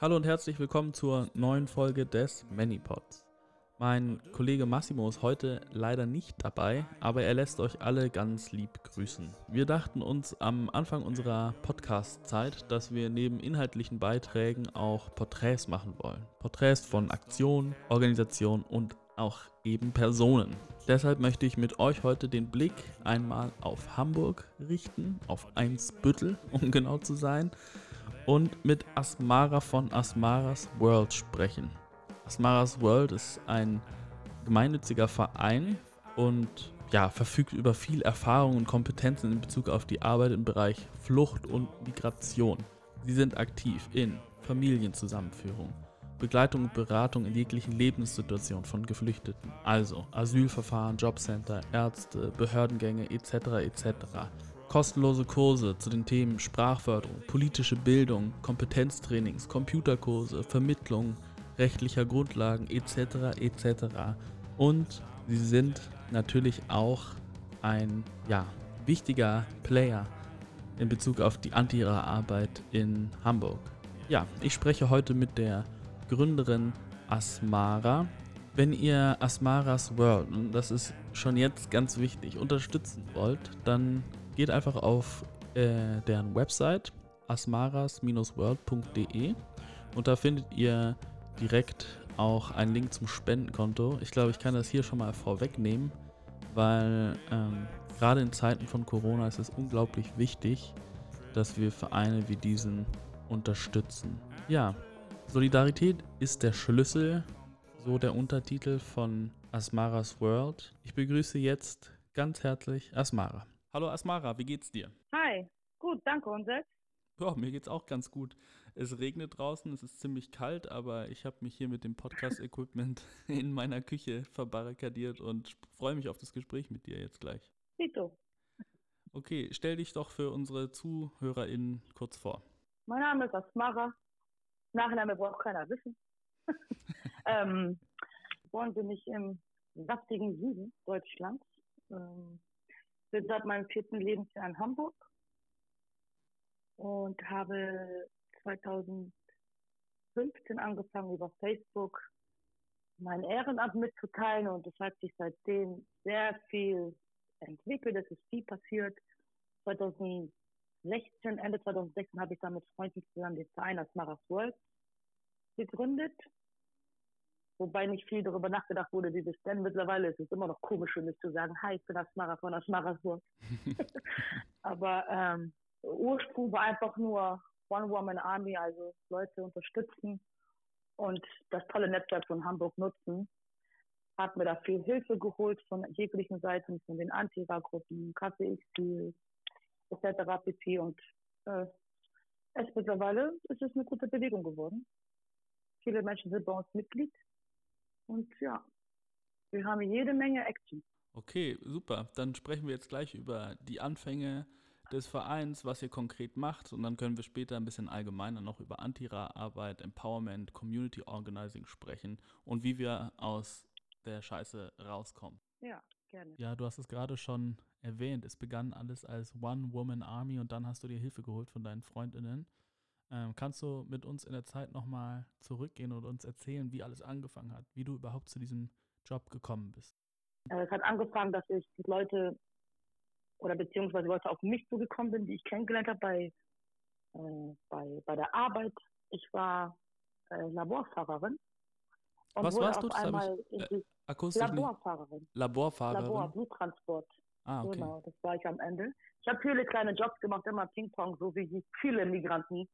Hallo und herzlich willkommen zur neuen Folge des Manypods. Mein Kollege Massimo ist heute leider nicht dabei, aber er lässt euch alle ganz lieb grüßen. Wir dachten uns am Anfang unserer Podcast-Zeit, dass wir neben inhaltlichen Beiträgen auch Porträts machen wollen. Porträts von Aktionen, Organisationen und auch eben Personen. Deshalb möchte ich mit euch heute den Blick einmal auf Hamburg richten, auf Einsbüttel, um genau zu sein und mit Asmara von Asmaras World sprechen. Asmaras World ist ein gemeinnütziger Verein und ja, verfügt über viel Erfahrung und Kompetenzen in Bezug auf die Arbeit im Bereich Flucht und Migration. Sie sind aktiv in Familienzusammenführung, Begleitung und Beratung in jeglichen Lebenssituationen von Geflüchteten, also Asylverfahren, Jobcenter, Ärzte, Behördengänge etc. etc kostenlose Kurse zu den Themen Sprachförderung, politische Bildung, Kompetenztrainings, Computerkurse, Vermittlung rechtlicher Grundlagen etc. etc. Und sie sind natürlich auch ein ja, wichtiger Player in Bezug auf die Antira-Arbeit in Hamburg. Ja, ich spreche heute mit der Gründerin Asmara. Wenn ihr Asmaras World, und das ist schon jetzt ganz wichtig, unterstützen wollt, dann geht einfach auf äh, deren Website asmaras-world.de und da findet ihr direkt auch einen Link zum Spendenkonto. Ich glaube, ich kann das hier schon mal vorwegnehmen, weil ähm, gerade in Zeiten von Corona ist es unglaublich wichtig, dass wir Vereine wie diesen unterstützen. Ja, Solidarität ist der Schlüssel, so der Untertitel von Asmaras World. Ich begrüße jetzt ganz herzlich Asmara. Hallo Asmara, wie geht's dir? Hi, gut, danke und selbst? Ja, mir geht's auch ganz gut. Es regnet draußen, es ist ziemlich kalt, aber ich habe mich hier mit dem Podcast-Equipment in meiner Küche verbarrikadiert und freue mich auf das Gespräch mit dir jetzt gleich. Tito. Okay, stell dich doch für unsere ZuhörerInnen kurz vor. Mein Name ist Asmara. Nachname braucht keiner wissen. ähm, geboren bin ich im saftigen Süden Deutschlands. Ähm, bin seit meinem vierten Lebensjahr in Hamburg und habe 2015 angefangen über Facebook mein Ehrenamt mitzuteilen und es hat sich seitdem sehr viel entwickelt, es ist viel passiert. 2016, Ende 2016 habe ich dann mit Freunden zusammen den Verein Asmaras World gegründet wobei nicht viel darüber nachgedacht wurde, wie das denn mittlerweile ist. Es immer noch komisch für mich zu sagen, hi, ich bin Asmara von Asmarasburg. Aber ähm, Ursprung war einfach nur One-Woman-Army, also Leute unterstützen und das tolle Netzwerk von Hamburg nutzen. Hat mir da viel Hilfe geholt von jeglichen Seiten, von den Antira-Gruppen, KPX, etc. pp. Und äh, es mittlerweile ist es eine gute Bewegung geworden. Viele Menschen sind bei uns Mitglied und ja, wir haben jede Menge Action. Okay, super. Dann sprechen wir jetzt gleich über die Anfänge des Vereins, was ihr konkret macht und dann können wir später ein bisschen allgemeiner noch über Antira-Arbeit, Empowerment, Community Organizing sprechen und wie wir aus der Scheiße rauskommen. Ja, gerne. Ja, du hast es gerade schon erwähnt. Es begann alles als One-Woman-Army und dann hast du dir Hilfe geholt von deinen Freundinnen. Ähm, kannst du mit uns in der Zeit nochmal zurückgehen und uns erzählen, wie alles angefangen hat, wie du überhaupt zu diesem Job gekommen bist? Äh, es hat angefangen, dass ich Leute oder beziehungsweise Leute auf mich zugekommen bin, die ich kennengelernt habe bei, äh, bei, bei der Arbeit. Ich war äh, Laborfahrerin. Und Was warst du? Einmal ich, äh, Laborfahrerin. Laborfahrerin. Labor, Bluttransport. Ah, okay. Genau, das war ich am Ende. Ich habe viele kleine Jobs gemacht, immer Ping-Pong, so wie viele Migranten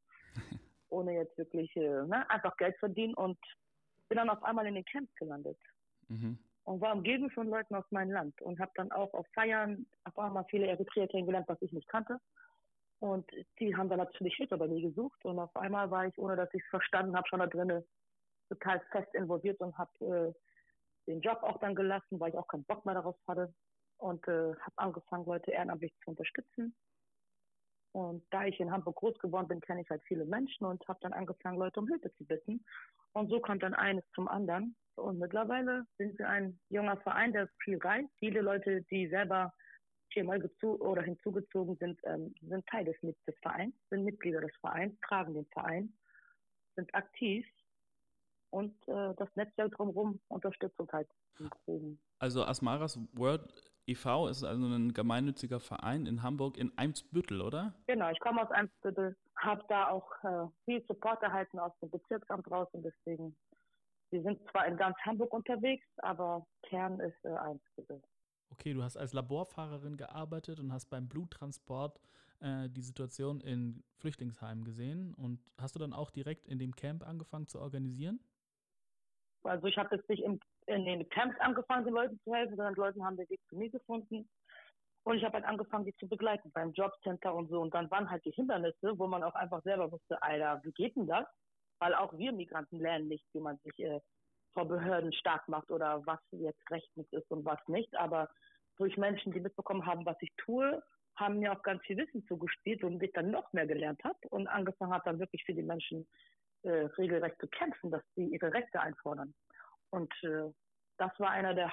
ohne jetzt wirklich äh, ne, einfach Geld verdienen und bin dann auf einmal in den Camps gelandet. Mhm. Und war umgeben von Leuten aus meinem Land und habe dann auch auf Feiern auf einmal viele Eritreer kennengelernt, was ich nicht kannte. Und die haben dann natürlich Hilfe bei mir gesucht und auf einmal war ich, ohne dass ich es verstanden habe, schon da drinnen total fest involviert und habe äh, den Job auch dann gelassen, weil ich auch keinen Bock mehr darauf hatte und äh, habe angefangen, Leute ehrenamtlich zu unterstützen und da ich in Hamburg groß geworden bin, kenne ich halt viele Menschen und habe dann angefangen, Leute um Hilfe zu bitten. Und so kommt dann eines zum anderen. Und mittlerweile sind wir ein junger Verein, der viel reist. Viele Leute, die selber viermal oder hinzugezogen sind, ähm, sind Teil des, des Vereins, sind Mitglieder des Vereins, tragen den Verein. sind aktiv und äh, das Netzwerk drumherum unterstützt uns halt. Also Asmaras World e.V. ist also ein gemeinnütziger Verein in Hamburg in Eimsbüttel, oder? Genau, ich komme aus Eimsbüttel, habe da auch äh, viel Support erhalten aus dem Bezirksamt raus und deswegen, wir sind zwar in ganz Hamburg unterwegs, aber Kern ist äh, Eimsbüttel. Okay, du hast als Laborfahrerin gearbeitet und hast beim Bluttransport äh, die Situation in Flüchtlingsheimen gesehen. Und hast du dann auch direkt in dem Camp angefangen zu organisieren? Also ich habe jetzt nicht im, in den Camps angefangen, den Leuten zu helfen, sondern die Leute haben den Weg zu mir gefunden. Und ich habe halt angefangen, die zu begleiten beim Jobcenter und so. Und dann waren halt die Hindernisse, wo man auch einfach selber wusste, Alter, wie geht denn das? Weil auch wir Migranten lernen nicht, wie man sich äh, vor Behörden stark macht oder was jetzt rechtens ist und was nicht. Aber durch Menschen, die mitbekommen haben, was ich tue, haben mir auch ganz viel Wissen zugespielt und ich dann noch mehr gelernt habe und angefangen habe, dann wirklich für die Menschen äh, regelrecht zu kämpfen, dass sie ihre Rechte einfordern. Und äh, das war einer der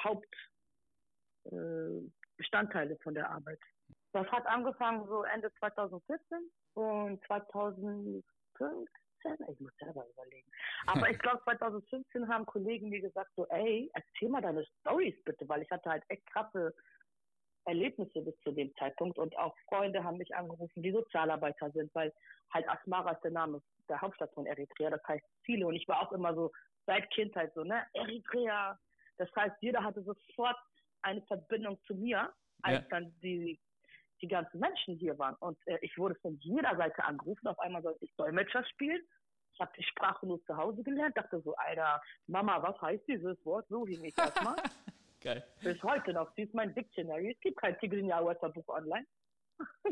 Hauptbestandteile äh, von der Arbeit. Das hat angefangen so Ende 2014 und 2015, ich muss selber überlegen. Aber ich glaube 2015 haben Kollegen mir gesagt so, ey, erzähl mal deine Stories bitte, weil ich hatte halt echt krasse Erlebnisse bis zu dem Zeitpunkt und auch Freunde haben mich angerufen, die Sozialarbeiter sind, weil halt Asmara ist der Name der Hauptstadt von Eritrea, das heißt viele und ich war auch immer so seit Kindheit so, ne, Eritrea, das heißt jeder hatte sofort eine Verbindung zu mir, als ja. dann die die ganzen Menschen hier waren und äh, ich wurde von jeder Seite angerufen, auf einmal sollte ich Dolmetscher spielen ich habe die Sprache nur zu Hause gelernt, dachte so, Alter, Mama, was heißt dieses Wort? So hing ich erstmal. Geil. Bis heute noch. Sie ist mein Dictionary. Es gibt kein Tigrinya Buch online.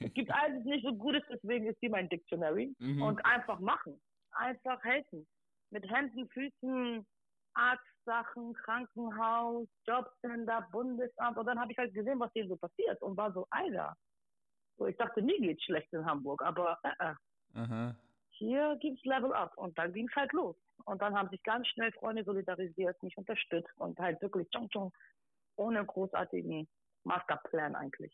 es gibt alles nicht so Gutes, deswegen ist sie mein Dictionary. Mhm. Und einfach machen. Einfach helfen. Mit Händen, Füßen, Arztsachen, Krankenhaus, Jobcenter, Bundesamt. Und dann habe ich halt gesehen, was hier so passiert und war so, Alter. So, ich dachte, mir geht's schlecht in Hamburg, aber äh, äh. Hier gibt's Level Up. Und dann ging's halt los. Und dann haben sich ganz schnell Freunde solidarisiert, mich unterstützt und halt wirklich tschong, tschong, ohne großartigen Masterplan eigentlich.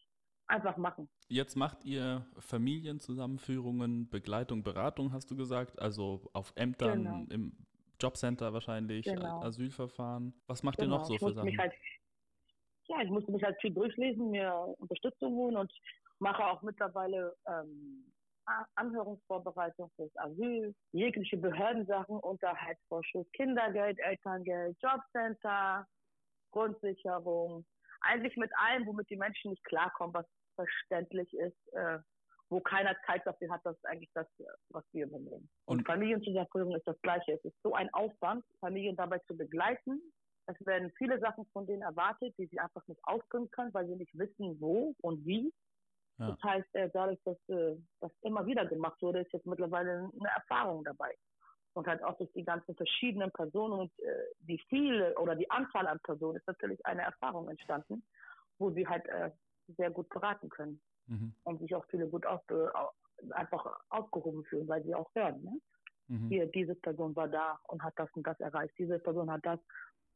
Einfach machen. Jetzt macht ihr Familienzusammenführungen, Begleitung, Beratung, hast du gesagt, also auf Ämtern, genau. im Jobcenter wahrscheinlich, genau. Asylverfahren. Was macht genau. ihr noch so ich für Sachen? Halt, ja, ich musste mich halt viel durchlesen, mir Unterstützung holen und mache auch mittlerweile ähm, Anhörungsvorbereitung fürs Asyl, jegliche Behördensachen, Unterhaltsvorschuss, Kindergeld, Elterngeld, Jobcenter, Grundsicherung. Eigentlich mit allem, womit die Menschen nicht klarkommen, was verständlich ist, äh, wo keiner Zeit dafür hat, das ist eigentlich das, was wir übernehmen. Und, Und Familienzusammenführung ist das Gleiche. Es ist so ein Aufwand, Familien dabei zu begleiten. Es werden viele Sachen von denen erwartet, die sie einfach nicht ausbringen können, weil sie nicht wissen, wo und wie. Ja. Das heißt, äh, dadurch, dass äh, das immer wieder gemacht wurde, ist jetzt mittlerweile eine Erfahrung dabei. Und halt auch durch die ganzen verschiedenen Personen und äh, die viele oder die Anzahl an Personen ist natürlich eine Erfahrung entstanden, wo sie halt äh, sehr gut beraten können mhm. und sich auch viele gut auf, einfach aufgehoben fühlen, weil sie auch hören. Ne? Mhm. Hier, diese Person war da und hat das und das erreicht, diese Person hat das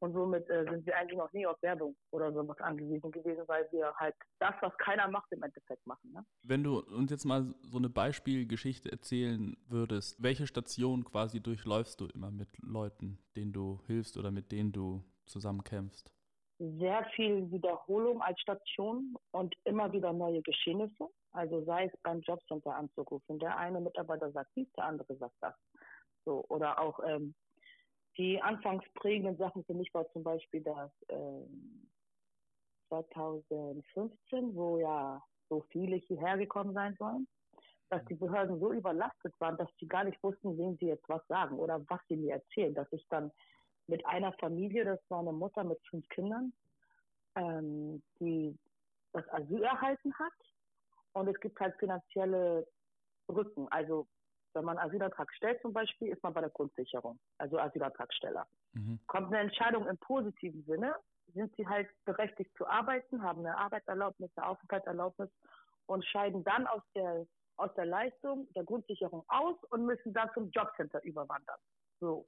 und somit äh, sind wir eigentlich noch nie auf Werbung oder sowas angewiesen gewesen, weil wir halt das, was keiner macht, im Endeffekt machen. Ne? Wenn du uns jetzt mal so eine Beispielgeschichte erzählen würdest, welche Station quasi durchläufst du immer mit Leuten, denen du hilfst oder mit denen du zusammenkämpfst? Sehr viel Wiederholung als Station und immer wieder neue Geschehnisse. Also sei es beim Jobcenter anzurufen. Der eine Mitarbeiter sagt dies, der andere sagt das. So, oder auch ähm, die anfangs prägenden Sachen für mich war zum Beispiel das äh, 2015, wo ja so viele hierher gekommen sein sollen, dass die Behörden so überlastet waren, dass sie gar nicht wussten, wem sie jetzt was sagen oder was sie mir erzählen. Dass ich dann mit einer Familie, das war eine Mutter mit fünf Kindern, ähm, die das Asyl erhalten hat. Und es gibt halt finanzielle Brücken. Also wenn man Asylantrag stellt zum Beispiel, ist man bei der Grundsicherung, also Asylantragsteller. Mhm. Kommt eine Entscheidung im positiven Sinne, sind sie halt berechtigt zu arbeiten, haben eine Arbeitserlaubnis, eine Aufenthaltserlaubnis und scheiden dann aus der, aus der Leistung der Grundsicherung aus und müssen dann zum Jobcenter überwandern. So.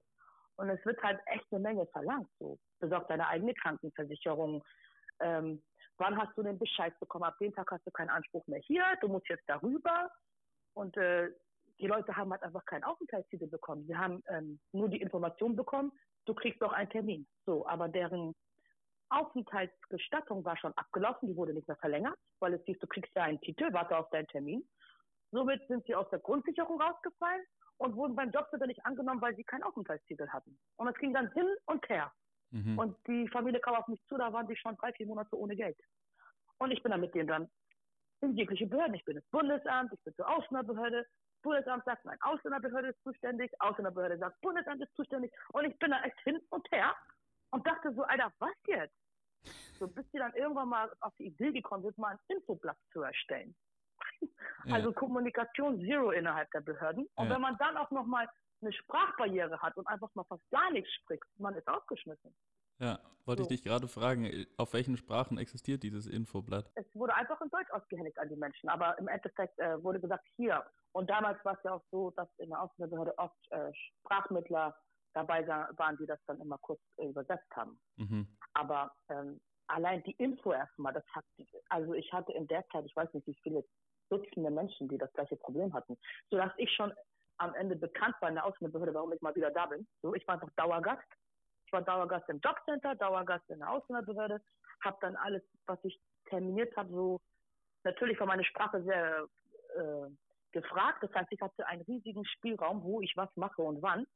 Und es wird halt echt eine Menge verlangt. So. Besorg deine eigene Krankenversicherung. Ähm, wann hast du den Bescheid bekommen? Ab dem Tag hast du keinen Anspruch mehr hier. Du musst jetzt darüber. Und äh, die Leute haben halt einfach keinen Aufenthaltstitel bekommen. Sie haben ähm, nur die Information bekommen, du kriegst doch einen Termin. So, aber deren Aufenthaltsgestattung war schon abgelaufen, die wurde nicht mehr verlängert, weil es hieß, du kriegst ja einen Titel, warte auf deinen Termin. Somit sind sie aus der Grundsicherung rausgefallen und wurden beim Jobcenter nicht angenommen, weil sie keinen Aufenthaltstitel hatten. Und es ging dann hin und her. Mhm. Und die Familie kam auf mich zu, da waren die schon drei, vier Monate ohne Geld. Und ich bin dann mit denen dann in jegliche Behörden. Ich bin das Bundesamt, ich bin zur Ausländerbehörde. Bundesamt sagt, nein, Ausländerbehörde ist zuständig. Ausländerbehörde sagt, Bundesamt ist zuständig. Und ich bin da echt hin und her und dachte so, Alter, was jetzt? So, bis sie dann irgendwann mal auf die Idee gekommen sind, mal ein Infoblatt zu erstellen. Ja. Also Kommunikation Zero innerhalb der Behörden. Und ja. wenn man dann auch nochmal eine Sprachbarriere hat und einfach mal fast gar nichts spricht, man ist ausgeschmissen. Ja, wollte so. ich dich gerade fragen, auf welchen Sprachen existiert dieses Infoblatt? Es wurde einfach in Deutsch ausgehändigt an die Menschen, aber im Endeffekt äh, wurde gesagt, hier. Und damals war es ja auch so, dass in der Ausländerbehörde oft äh, Sprachmittler dabei waren, die das dann immer kurz äh, übersetzt haben. Mhm. Aber ähm, allein die Info erstmal, das hat, also ich hatte in der Zeit, ich weiß nicht, wie viele Dutzende Menschen, die das gleiche Problem hatten, sodass ich schon am Ende bekannt war in der Ausländerbehörde, warum ich mal wieder da bin. So, ich war einfach Dauergast. Ich war Dauergast im Jobcenter, Dauergast in der Ausländerbehörde, habe dann alles, was ich terminiert habe, so natürlich war meine Sprache sehr äh, gefragt. Das heißt, ich hatte einen riesigen Spielraum, wo ich was mache und wann.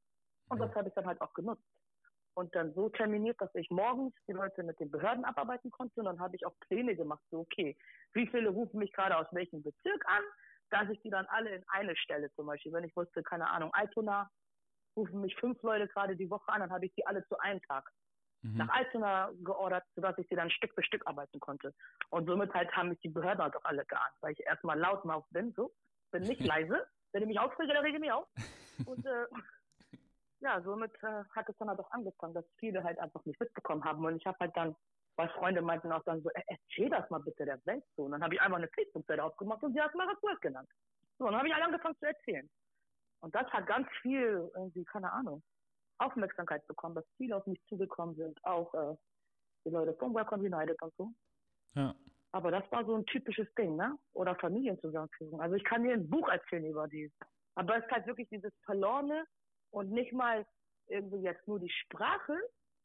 Und das habe ich dann halt auch genutzt. Und dann so terminiert, dass ich morgens die Leute mit den Behörden abarbeiten konnte. Und dann habe ich auch Pläne gemacht, so okay, wie viele rufen mich gerade aus welchem Bezirk an, dass ich die dann alle in eine Stelle zum Beispiel. Wenn ich wusste, keine Ahnung, Altona rufen mich fünf Leute gerade die Woche an, dann habe ich die alle zu einem Tag mhm. nach Altona geordert, sodass ich sie dann Stück für Stück arbeiten konnte. Und somit halt haben mich die Behörden halt auch alle geahnt, weil ich erstmal laut lautmauf bin, so, bin nicht leise. Wenn ich mich aufrege, dann rege ich mich auf. Und äh, ja, somit äh, hat es dann halt auch angefangen, dass viele halt einfach nicht mitbekommen haben. Und ich habe halt dann, weil Freunde meinten auch dann so, erzähl das mal bitte der Welt so. Und dann habe ich einfach eine Facebook-Seite aufgemacht und sie hat mal was Neues genannt. So, und dann habe ich alle angefangen zu erzählen. Und das hat ganz viel, irgendwie, keine Ahnung, Aufmerksamkeit bekommen, dass viele auf mich zugekommen sind, auch äh, die Leute von Welcome United und so. Ja. Aber das war so ein typisches Ding, ne? Oder Familienzusammenführung. Also ich kann dir ein Buch erzählen über die. Aber es ist halt wirklich dieses verlorene, und nicht mal irgendwie jetzt nur die Sprache,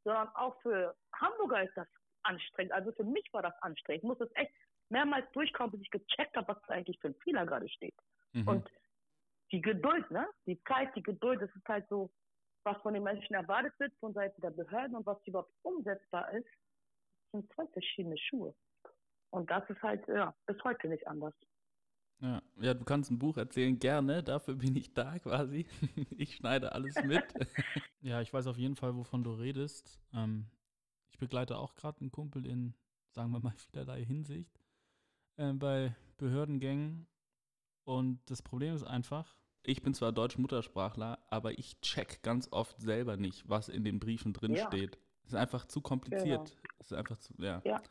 sondern auch für Hamburger ist das anstrengend. Also für mich war das anstrengend. Ich muss das echt mehrmals durchkommen, bis ich gecheckt habe, was da eigentlich für ein Fehler gerade steht. Mhm. Und die Geduld, ne? Die Zeit, die Geduld, das ist halt so, was von den Menschen erwartet wird von Seiten der Behörden und was überhaupt umsetzbar ist, sind zwei verschiedene Schuhe. Und das ist halt, ja, bis heute nicht anders. Ja. ja, du kannst ein Buch erzählen, gerne. Dafür bin ich da quasi. Ich schneide alles mit. ja, ich weiß auf jeden Fall, wovon du redest. Ähm, ich begleite auch gerade einen Kumpel in, sagen wir mal, vielerlei Hinsicht äh, bei Behördengängen. Und das Problem ist einfach, ich bin zwar Deutsch-Muttersprachler, aber ich check ganz oft selber nicht, was in den Briefen drin ja. steht. Es ist einfach zu kompliziert. Genau. Es ist einfach zu, ja. ja.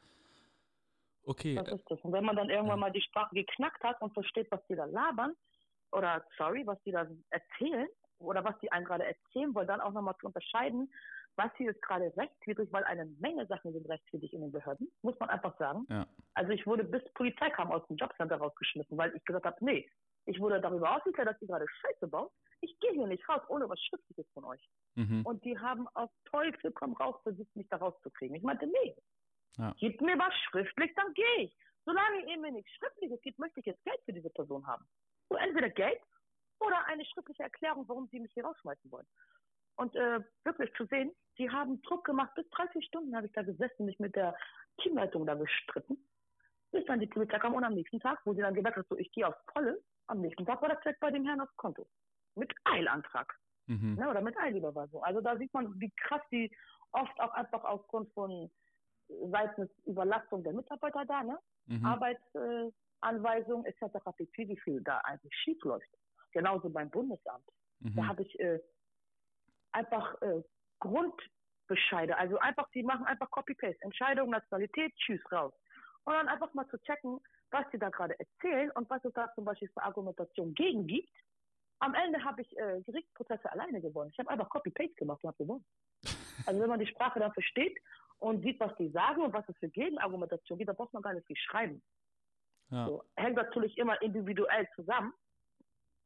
Okay. Das ist das. Und wenn man dann irgendwann mal die Sprache geknackt hat und versteht, was die da labern, oder sorry, was die da erzählen, oder was die einem gerade erzählen wollen, dann auch nochmal zu unterscheiden, was hier ist gerade rechtswidrig, weil eine Menge Sachen sind rechtswidrig in den Behörden, muss man einfach sagen. Ja. Also ich wurde bis Polizei kam aus dem Jobcenter rausgeschmissen, weil ich gesagt habe, nee, ich wurde darüber aufgeklärt, dass ihr gerade Scheiße baut. Ich gehe hier nicht raus, ohne was Schriftliches von euch. Mhm. Und die haben auf Teufel komm raus versucht, mich da rauszukriegen. Ich meinte, nee, ja. Gib mir was schriftlich, dann gehe ich. Solange ihr mir nichts Schriftliches gibt, möchte ich jetzt Geld für diese Person haben. So entweder Geld oder eine schriftliche Erklärung, warum sie mich hier rausschmeißen wollen. Und äh, wirklich zu sehen, sie haben Druck gemacht, bis 30 Stunden habe ich da gesessen, mich mit der Teamleitung da gestritten. Bis dann die Polizei kam und am nächsten Tag, wo sie dann gesagt hat, so ich gehe aufs Volle, am nächsten Tag war das Check bei dem Herrn aufs Konto. Mit Eilantrag. Mhm. Ja, oder mit Eilüberweisung. Also da sieht man, wie krass die oft auch einfach aufgrund von seitens Überlastung der Mitarbeiter da, ne? Mhm. Arbeitsanweisung äh, etc. pp, wie viel da eigentlich schief läuft. Genauso beim Bundesamt. Mhm. Da habe ich äh, einfach äh, Grundbescheide, also einfach, die machen einfach Copy-Paste, Entscheidung, Nationalität, tschüss, raus. Und dann einfach mal zu checken, was die da gerade erzählen und was es da zum Beispiel für Argumentation gegen gibt. Am Ende habe ich äh, Gerichtsprozesse alleine gewonnen. Ich habe einfach Copy-Paste gemacht und habe gewonnen. Also wenn man die Sprache dann versteht und sieht, was die sagen und was es für Gegenargumentation gibt, dann braucht man gar nicht viel schreiben. Ja. So, hängt natürlich immer individuell zusammen.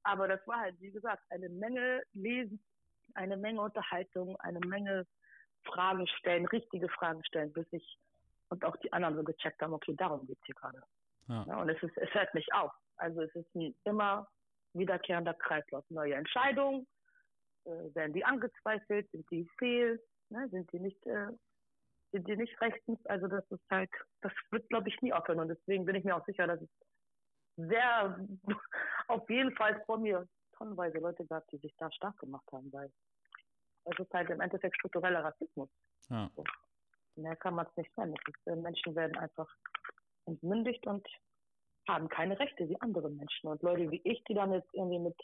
Aber das war halt, wie gesagt, eine Menge Lesen, eine Menge Unterhaltung, eine Menge Fragen stellen, richtige Fragen stellen, bis ich und auch die anderen so gecheckt haben, okay, darum geht es hier gerade. Ja. ja. und es, ist, es hört nicht auf. Also es ist ein immer wiederkehrender Kreislauf. Neue Entscheidungen, äh, werden die angezweifelt, sind die fehl, ne, sind die nicht, äh, sind die nicht rechtens. Also das ist halt, das wird glaube ich nie aufhören und deswegen bin ich mir auch sicher, dass es sehr, auf jeden Fall vor mir tonnenweise Leute gab, die sich da stark gemacht haben, weil es ist halt im Endeffekt struktureller Rassismus. Ja. So. Mehr kann man es nicht nennen. Ist, äh, Menschen werden einfach entmündigt und haben keine Rechte wie andere Menschen. Und Leute wie ich, die dann jetzt irgendwie mit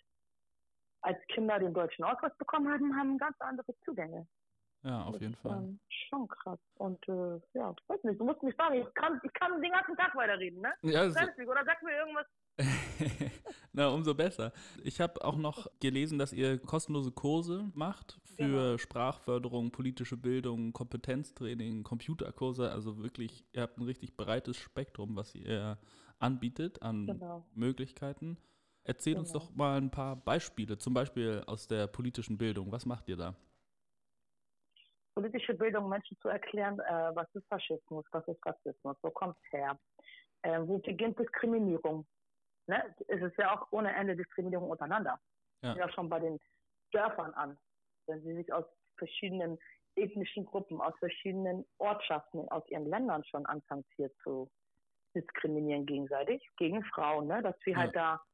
als Kinder den deutschen Ausweis bekommen haben, haben ganz andere Zugänge. Ja, auf das jeden ist, Fall. Ähm, schon krass. Und äh, ja, weiß nicht, du musst mich sagen, ich kann, ich kann den ganzen Tag weiterreden, ne? Ja, so. Oder sag mir irgendwas. Na, umso besser. Ich habe auch noch gelesen, dass ihr kostenlose Kurse macht für genau. Sprachförderung, politische Bildung, Kompetenztraining, Computerkurse. Also wirklich, ihr habt ein richtig breites Spektrum, was ihr anbietet an genau. Möglichkeiten. Erzähl genau. uns doch mal ein paar Beispiele, zum Beispiel aus der politischen Bildung. Was macht ihr da? Politische Bildung, Menschen zu erklären, äh, was ist Faschismus, was ist Rassismus, wo kommt es her, äh, wo beginnt Diskriminierung. Ne? Es ist ja auch ohne Ende Diskriminierung untereinander. Ja. ja schon bei den Dörfern an, wenn sie sich aus verschiedenen ethnischen Gruppen, aus verschiedenen Ortschaften, aus ihren Ländern schon anfangen hier zu diskriminieren gegenseitig, gegen Frauen, ne? dass wir halt ja. halt da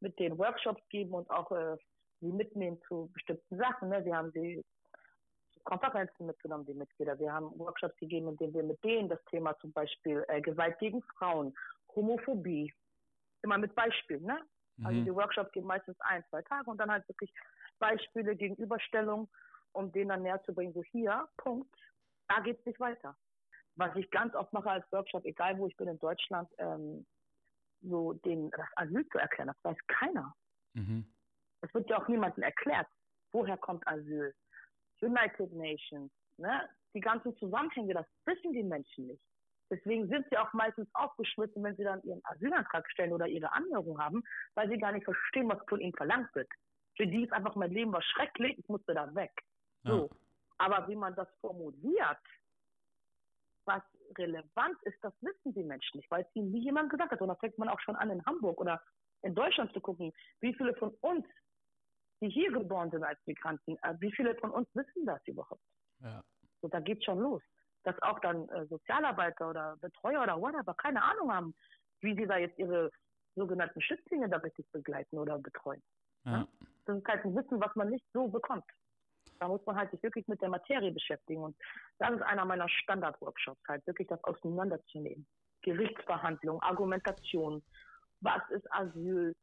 mit den Workshops geben und auch äh, sie mitnehmen zu bestimmten Sachen. Ne? Wir haben sie Konferenzen mitgenommen, die Mitglieder. Wir haben Workshops gegeben, in denen wir mit denen das Thema zum Beispiel äh, Gewalt gegen Frauen, Homophobie, immer mit Beispielen. Ne? Also mhm. Also die Workshops gehen meistens ein, zwei Tage und dann halt wirklich Beispiele, Gegenüberstellung, um denen dann näher zu bringen, so hier, Punkt, da geht es nicht weiter. Was ich ganz oft mache als Workshop, egal wo ich bin in Deutschland, ähm, so den, das Asyl zu erklären. Das weiß keiner. Mhm. Es wird ja auch niemandem erklärt, woher kommt Asyl. United Nations, ne? die ganzen Zusammenhänge, das wissen die Menschen nicht. Deswegen sind sie auch meistens aufgeschmissen, wenn sie dann ihren Asylantrag stellen oder ihre Anhörung haben, weil sie gar nicht verstehen, was von ihnen verlangt wird. Für die ist einfach mein Leben war schrecklich, ich musste da weg. So. Ja. Aber wie man das formuliert, was relevant ist, das wissen die Menschen nicht, weil es ihnen nie jemand gesagt hat. Und da fängt man auch schon an, in Hamburg oder in Deutschland zu gucken, wie viele von uns, die hier geboren sind als Migranten, äh, wie viele von uns wissen das überhaupt? Ja. So, da geht schon los. Dass auch dann äh, Sozialarbeiter oder Betreuer oder whatever keine Ahnung haben, wie sie da jetzt ihre sogenannten Schützlinge da richtig begleiten oder betreuen. Ja. Ja? Das ist halt ein Wissen, was man nicht so bekommt. Da muss man halt sich wirklich mit der Materie beschäftigen. Und das ist einer meiner Standard-Workshops, halt wirklich das auseinanderzunehmen. Gerichtsverhandlung, Argumentation, was ist Asyl,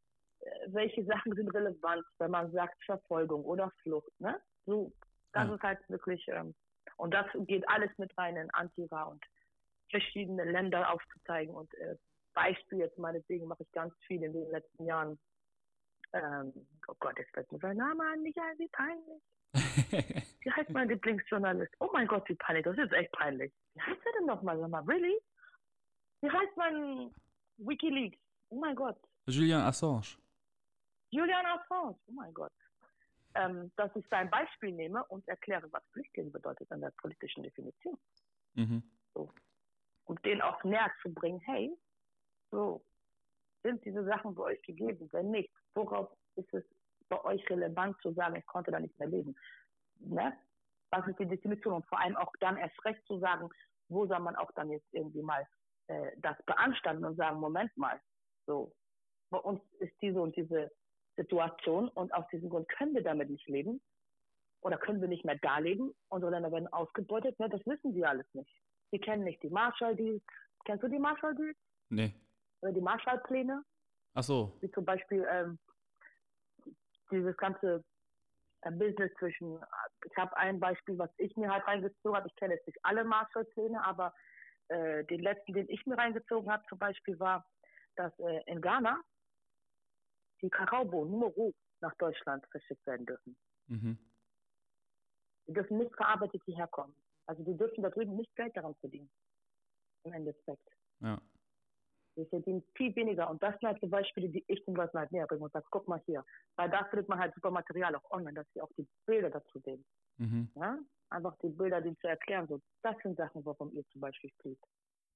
welche Sachen sind relevant, wenn man sagt Verfolgung oder Flucht, ne? So, das ja. ist halt wirklich, ähm, und das geht alles mit rein in Antira und verschiedene Länder aufzuzeigen und äh, Beispiel jetzt meinetwegen mache ich ganz viel in den letzten Jahren. Ähm, oh Gott, jetzt fällt mir sein Name an, Michael, wie peinlich. wie heißt mein Lieblingsjournalist? Oh mein Gott, wie peinlich. Das ist echt peinlich. Wie heißt er denn nochmal? Sag mal, really? Wie heißt mein Wikileaks? Oh mein Gott. Julian Assange. Julian Assange. Oh mein Gott. Ähm, dass ich sein Beispiel nehme und erkläre, was Flüchtling bedeutet in der politischen Definition. Mhm. So. Und den auch näher zu bringen, hey, so, sind diese Sachen bei euch gegeben? Wenn nicht, worauf ist es bei euch relevant zu sagen, ich konnte da nicht mehr leben? Ne? Was ist die Definition? Und vor allem auch dann erst recht zu sagen, wo soll man auch dann jetzt irgendwie mal äh, das beanstanden und sagen, Moment mal, so, bei uns ist diese und diese Situation und aus diesem Grund können wir damit nicht leben oder können wir nicht mehr da leben. Unsere Länder werden ausgebeutet. Ne? Das wissen sie alles nicht. Sie kennen nicht die Marshall Deals. Kennst du die Marshall Deals? Nee. Oder die Marshall-Pläne? Ach so. Wie zum Beispiel ähm, dieses ganze äh, Business zwischen, ich habe ein Beispiel, was ich mir halt reingezogen habe. Ich kenne jetzt nicht alle Marshall-Pläne, aber äh, den letzten, den ich mir reingezogen habe, zum Beispiel war, dass äh, in Ghana die Kakaobohnen Numero nach Deutschland verschickt werden dürfen. Mhm. Die dürfen nicht verarbeitet hierher kommen. Also die dürfen da drüben nicht Geld daran verdienen. Im Endeffekt. Ja. Sie verdienen viel weniger. Und das sind halt die Beispiele, die ich den Leuten halt näher bringe und sage, guck mal hier. Weil da findet man halt super Material auch online, dass sie auch die Bilder dazu sehen. Mhm. Ja? Einfach die Bilder, die zu erklären. So, das sind Sachen, warum ihr zum Beispiel spielt.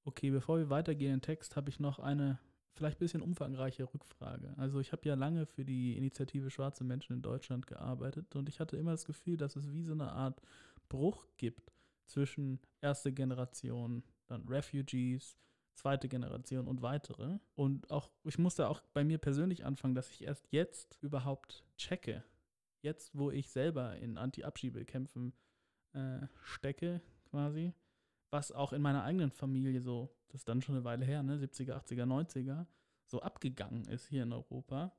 Okay, bevor wir weitergehen im Text, habe ich noch eine vielleicht ein bisschen umfangreiche Rückfrage. Also ich habe ja lange für die Initiative Schwarze Menschen in Deutschland gearbeitet und ich hatte immer das Gefühl, dass es wie so eine Art Bruch gibt zwischen erste Generation, dann Refugees, zweite Generation und weitere. Und auch, ich musste auch bei mir persönlich anfangen, dass ich erst jetzt überhaupt checke. Jetzt, wo ich selber in Anti-Abschiebekämpfen äh, stecke, quasi, was auch in meiner eigenen Familie so, das ist dann schon eine Weile her, ne, 70er, 80er, 90er, so abgegangen ist hier in Europa.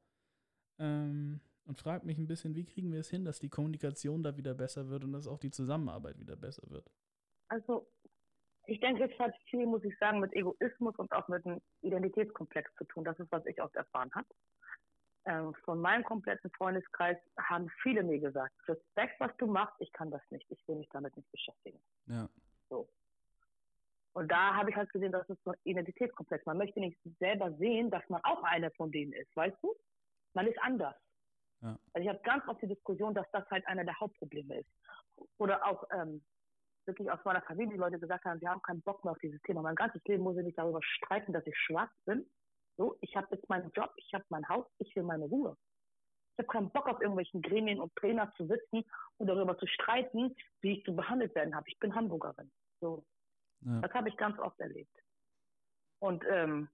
Ähm, und frage mich ein bisschen, wie kriegen wir es hin, dass die Kommunikation da wieder besser wird und dass auch die Zusammenarbeit wieder besser wird? Also ich denke, es hat viel, muss ich sagen, mit Egoismus und auch mit einem Identitätskomplex zu tun. Das ist, was ich oft erfahren habe. Ähm, von meinem kompletten Freundeskreis haben viele mir gesagt, Respekt, was du machst, ich kann das nicht, ich will mich damit nicht beschäftigen. Ja. So. Und da habe ich halt gesehen, das ist so ein Identitätskomplex. Man möchte nicht selber sehen, dass man auch einer von denen ist, weißt du? Man ist anders. Ja. Also ich habe ganz oft die Diskussion, dass das halt einer der Hauptprobleme ist. Oder auch ähm, wirklich aus meiner Familie die Leute gesagt haben, wir haben keinen Bock mehr auf dieses Thema. Mein ganzes Leben muss ich mich darüber streiten, dass ich schwarz bin. So, ich habe jetzt meinen Job, ich habe mein Haus, ich will meine Ruhe. Ich habe keinen Bock auf irgendwelchen Gremien und Trainer zu sitzen und darüber zu streiten, wie ich zu behandelt werden habe. Ich bin Hamburgerin. So. Ja. Das habe ich ganz oft erlebt. Und ähm,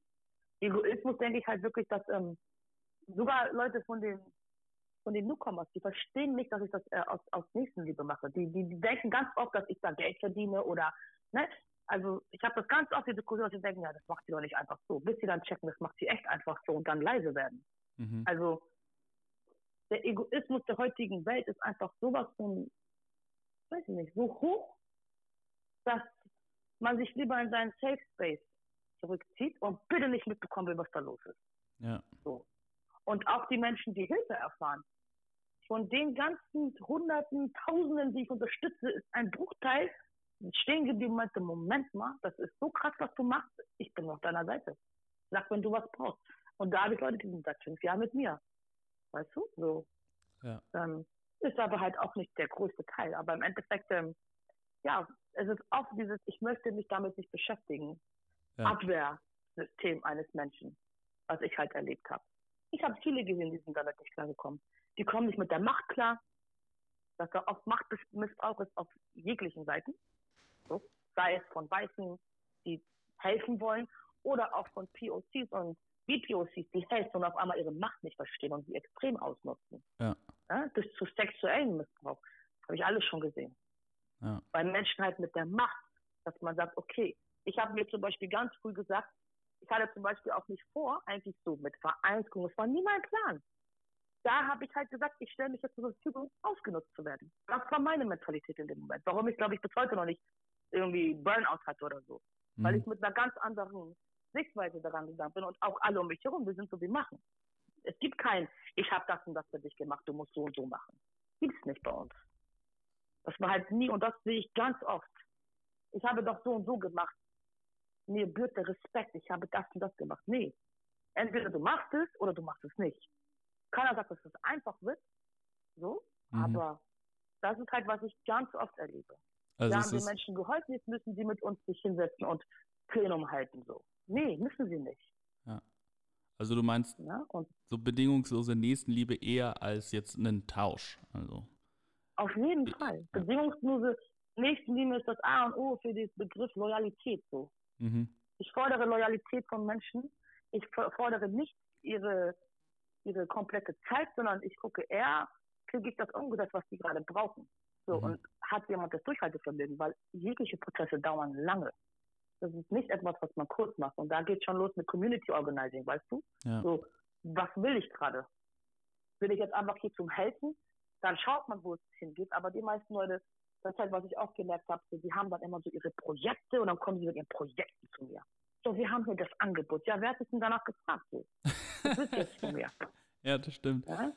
Egoismus denke ich halt wirklich, dass ähm, sogar Leute von den von den Newcomers, die verstehen nicht, dass ich das äh, aus, aus Nächstenliebe mache. Die, die, die denken ganz oft, dass ich da Geld verdiene oder, ne? Also ich habe das ganz oft die Diskussion, dass sie denken, ja, das macht sie doch nicht einfach so. Bis sie dann checken, das macht sie echt einfach so und dann leise werden. Mhm. Also der Egoismus der heutigen Welt ist einfach sowas von, weiß ich nicht, so hoch, dass man sich lieber in seinen Safe Space zurückzieht und bitte nicht mitbekommen will, was da los ist. Ja. So. Und auch die Menschen, die Hilfe erfahren, von den ganzen Hunderten, Tausenden, die ich unterstütze, ist ein Bruchteil stehen geblieben und meinte, Moment mal, das ist so krass, was du machst. Ich bin auf deiner Seite. Sag, wenn du was brauchst. Und da habe ich Leute, die sind seit fünf Jahren mit mir. Weißt du? So. Ja. Ähm, ist aber halt auch nicht der größte Teil. Aber im Endeffekt, ähm, ja, es ist oft dieses, ich möchte mich damit nicht beschäftigen. Ja. Abwehrsystem eines Menschen, was ich halt erlebt habe. Ich habe viele gesehen, die sind damit nicht klargekommen die kommen nicht mit der Macht klar, dass da oft Machtmissbrauch ist auf jeglichen Seiten, so, sei es von Weißen, die helfen wollen, oder auch von POCs und BPOCs, die helfen und auf einmal ihre Macht nicht verstehen und sie extrem ausnutzen. Ja. Ja, bis zu sexuellen Missbrauch. Habe ich alles schon gesehen. Ja. Bei Menschen halt mit der Macht, dass man sagt, okay, ich habe mir zum Beispiel ganz früh gesagt, ich hatte zum Beispiel auch nicht vor, eigentlich so mit Vereinsgründung, es war nie mein Plan da habe ich halt gesagt, ich stelle mich jetzt zur Verfügung, ausgenutzt zu werden. Das war meine Mentalität in dem Moment. Warum ich, glaube ich, bis heute noch nicht irgendwie Burnout hatte oder so. Mhm. Weil ich mit einer ganz anderen Sichtweise daran gegangen bin und auch alle um mich herum, wir sind so, wie machen. Es gibt kein, ich habe das und das für dich gemacht, du musst so und so machen. Gibt's nicht bei uns. Das war halt nie, und das sehe ich ganz oft. Ich habe doch so und so gemacht. Mir gebührt der Respekt, ich habe das und das gemacht. Nee. Entweder du machst es oder du machst es nicht. Keiner sagt, dass es einfach wird, so, mhm. aber das ist halt, was ich ganz oft erlebe. Also da haben die Menschen geholfen, jetzt müssen sie mit uns sich hinsetzen und Plenum halten, so. Nee, müssen sie nicht. Ja. Also du meinst ja, so bedingungslose Nächstenliebe eher als jetzt einen Tausch, also. Auf jeden Fall. Bedingungslose Nächstenliebe ist das A und O für den Begriff Loyalität, so. Mhm. Ich fordere Loyalität von Menschen. Ich fordere nicht ihre ihre komplette Zeit, sondern ich gucke eher, kriege ich das umgesetzt, was die gerade brauchen. So, mhm. und hat jemand das Durchhaltevermögen, weil jegliche Prozesse dauern lange. Das ist nicht etwas, was man kurz macht. Und da geht schon los mit Community Organizing, weißt du? Ja. So, was will ich gerade? Will ich jetzt einfach hier zum Helfen? Dann schaut man, wo es hingeht. Aber die meisten Leute, das ist halt, was ich auch gemerkt habe, die haben dann immer so ihre Projekte und dann kommen sie mit ihren Projekten zu mir. So, wir haben hier das Angebot. Ja, wer hat sich denn danach gefragt? So? Das ist jetzt von mir. ja, das stimmt. Ja?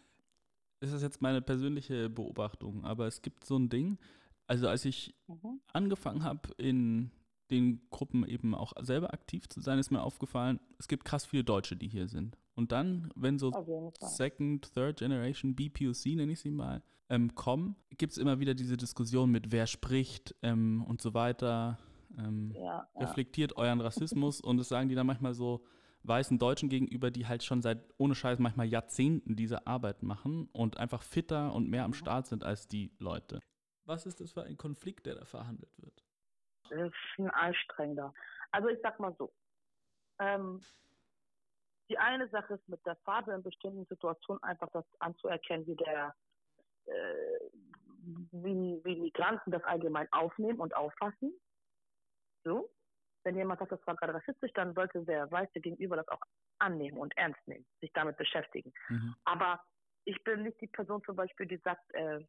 Das ist jetzt meine persönliche Beobachtung, aber es gibt so ein Ding, also als ich mhm. angefangen habe, in den Gruppen eben auch selber aktiv zu sein, ist mir aufgefallen, es gibt krass viele Deutsche, die hier sind. Und dann, wenn so Second, Third Generation BPOC, nenne ich sie mal, ähm, kommen, gibt es immer wieder diese Diskussion mit wer spricht ähm, und so weiter. Ähm, ja, ja. Reflektiert euren Rassismus und das sagen die dann manchmal so weißen Deutschen gegenüber, die halt schon seit ohne Scheiß manchmal Jahrzehnten diese Arbeit machen und einfach fitter und mehr am. Start sind als die Leute. Was ist das für ein Konflikt, der da verhandelt wird? Das ist ein anstrengender. Also ich sag mal so. Ähm, die eine Sache ist mit der Farbe in bestimmten Situationen einfach das anzuerkennen, wie der äh, wie, wie Migranten das allgemein aufnehmen und auffassen. So. Wenn jemand sagt, das war gerade rassistisch, dann sollte der Weiße gegenüber das auch annehmen und ernst nehmen, sich damit beschäftigen. Mhm. Aber ich bin nicht die Person zum Beispiel, die sagt, äh,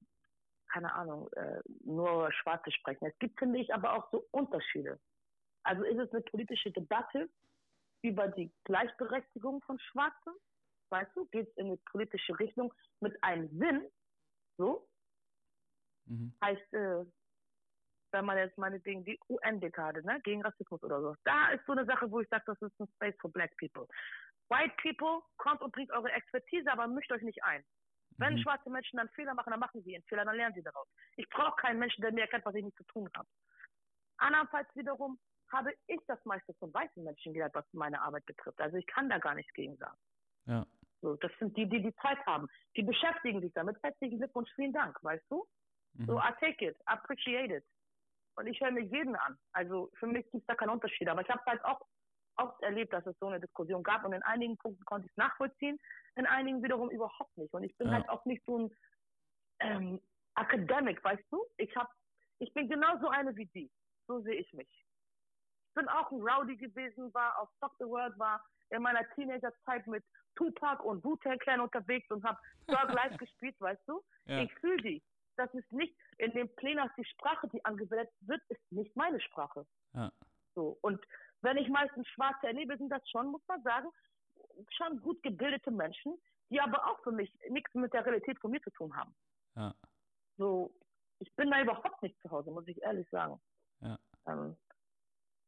keine Ahnung, äh, nur Schwarze sprechen. Es gibt, finde ich, aber auch so Unterschiede. Also ist es eine politische Debatte über die Gleichberechtigung von Schwarzen? Weißt du, geht es in eine politische Richtung mit einem Sinn? So? Mhm. Heißt, äh, wenn man jetzt meinetwegen die UN-Dekade, ne, gegen Rassismus oder so, da ist so eine Sache, wo ich sage, das ist ein Space for Black People. White People, kommt und bringt eure Expertise, aber mischt euch nicht ein. Wenn mhm. schwarze Menschen dann Fehler machen, dann machen sie ihren Fehler, dann lernen sie daraus. Ich brauche keinen Menschen, der mir erkennt, was ich nicht zu tun habe. Andernfalls wiederum habe ich das meiste von weißen Menschen gelernt, was meine Arbeit betrifft. Also ich kann da gar nichts gegen sagen. Ja. So, das sind die, die die Zeit haben. Die beschäftigen sich damit. Herzlichen Glückwunsch, vielen Dank, weißt du? Mhm. So, I take it, appreciate it. Und ich höre mir jeden an. Also für mich gibt es da keinen Unterschied. Aber ich habe halt auch oft erlebt, dass es so eine Diskussion gab und in einigen Punkten konnte ich es nachvollziehen, in einigen wiederum überhaupt nicht. Und ich bin ja. halt auch nicht so ein ähm, Academic, weißt du? Ich hab, ich bin genauso eine wie die. So sehe ich mich. Ich bin auch ein Rowdy gewesen, war auf Stock the World, war in meiner Teenagerzeit mit Tupac und Wu-Tang Clan unterwegs und habe Dog Life gespielt, weißt du? Ja. Ich fühle die. Das ist nicht in dem Plenars die Sprache, die angewendet wird, ist nicht meine Sprache. Ja. So und wenn ich meistens Schwarze erlebe, sind das schon, muss man sagen, schon gut gebildete Menschen, die aber auch für mich nichts mit der Realität von mir zu tun haben. Ja. So, ich bin da überhaupt nicht zu Hause, muss ich ehrlich sagen. Ja. Ähm,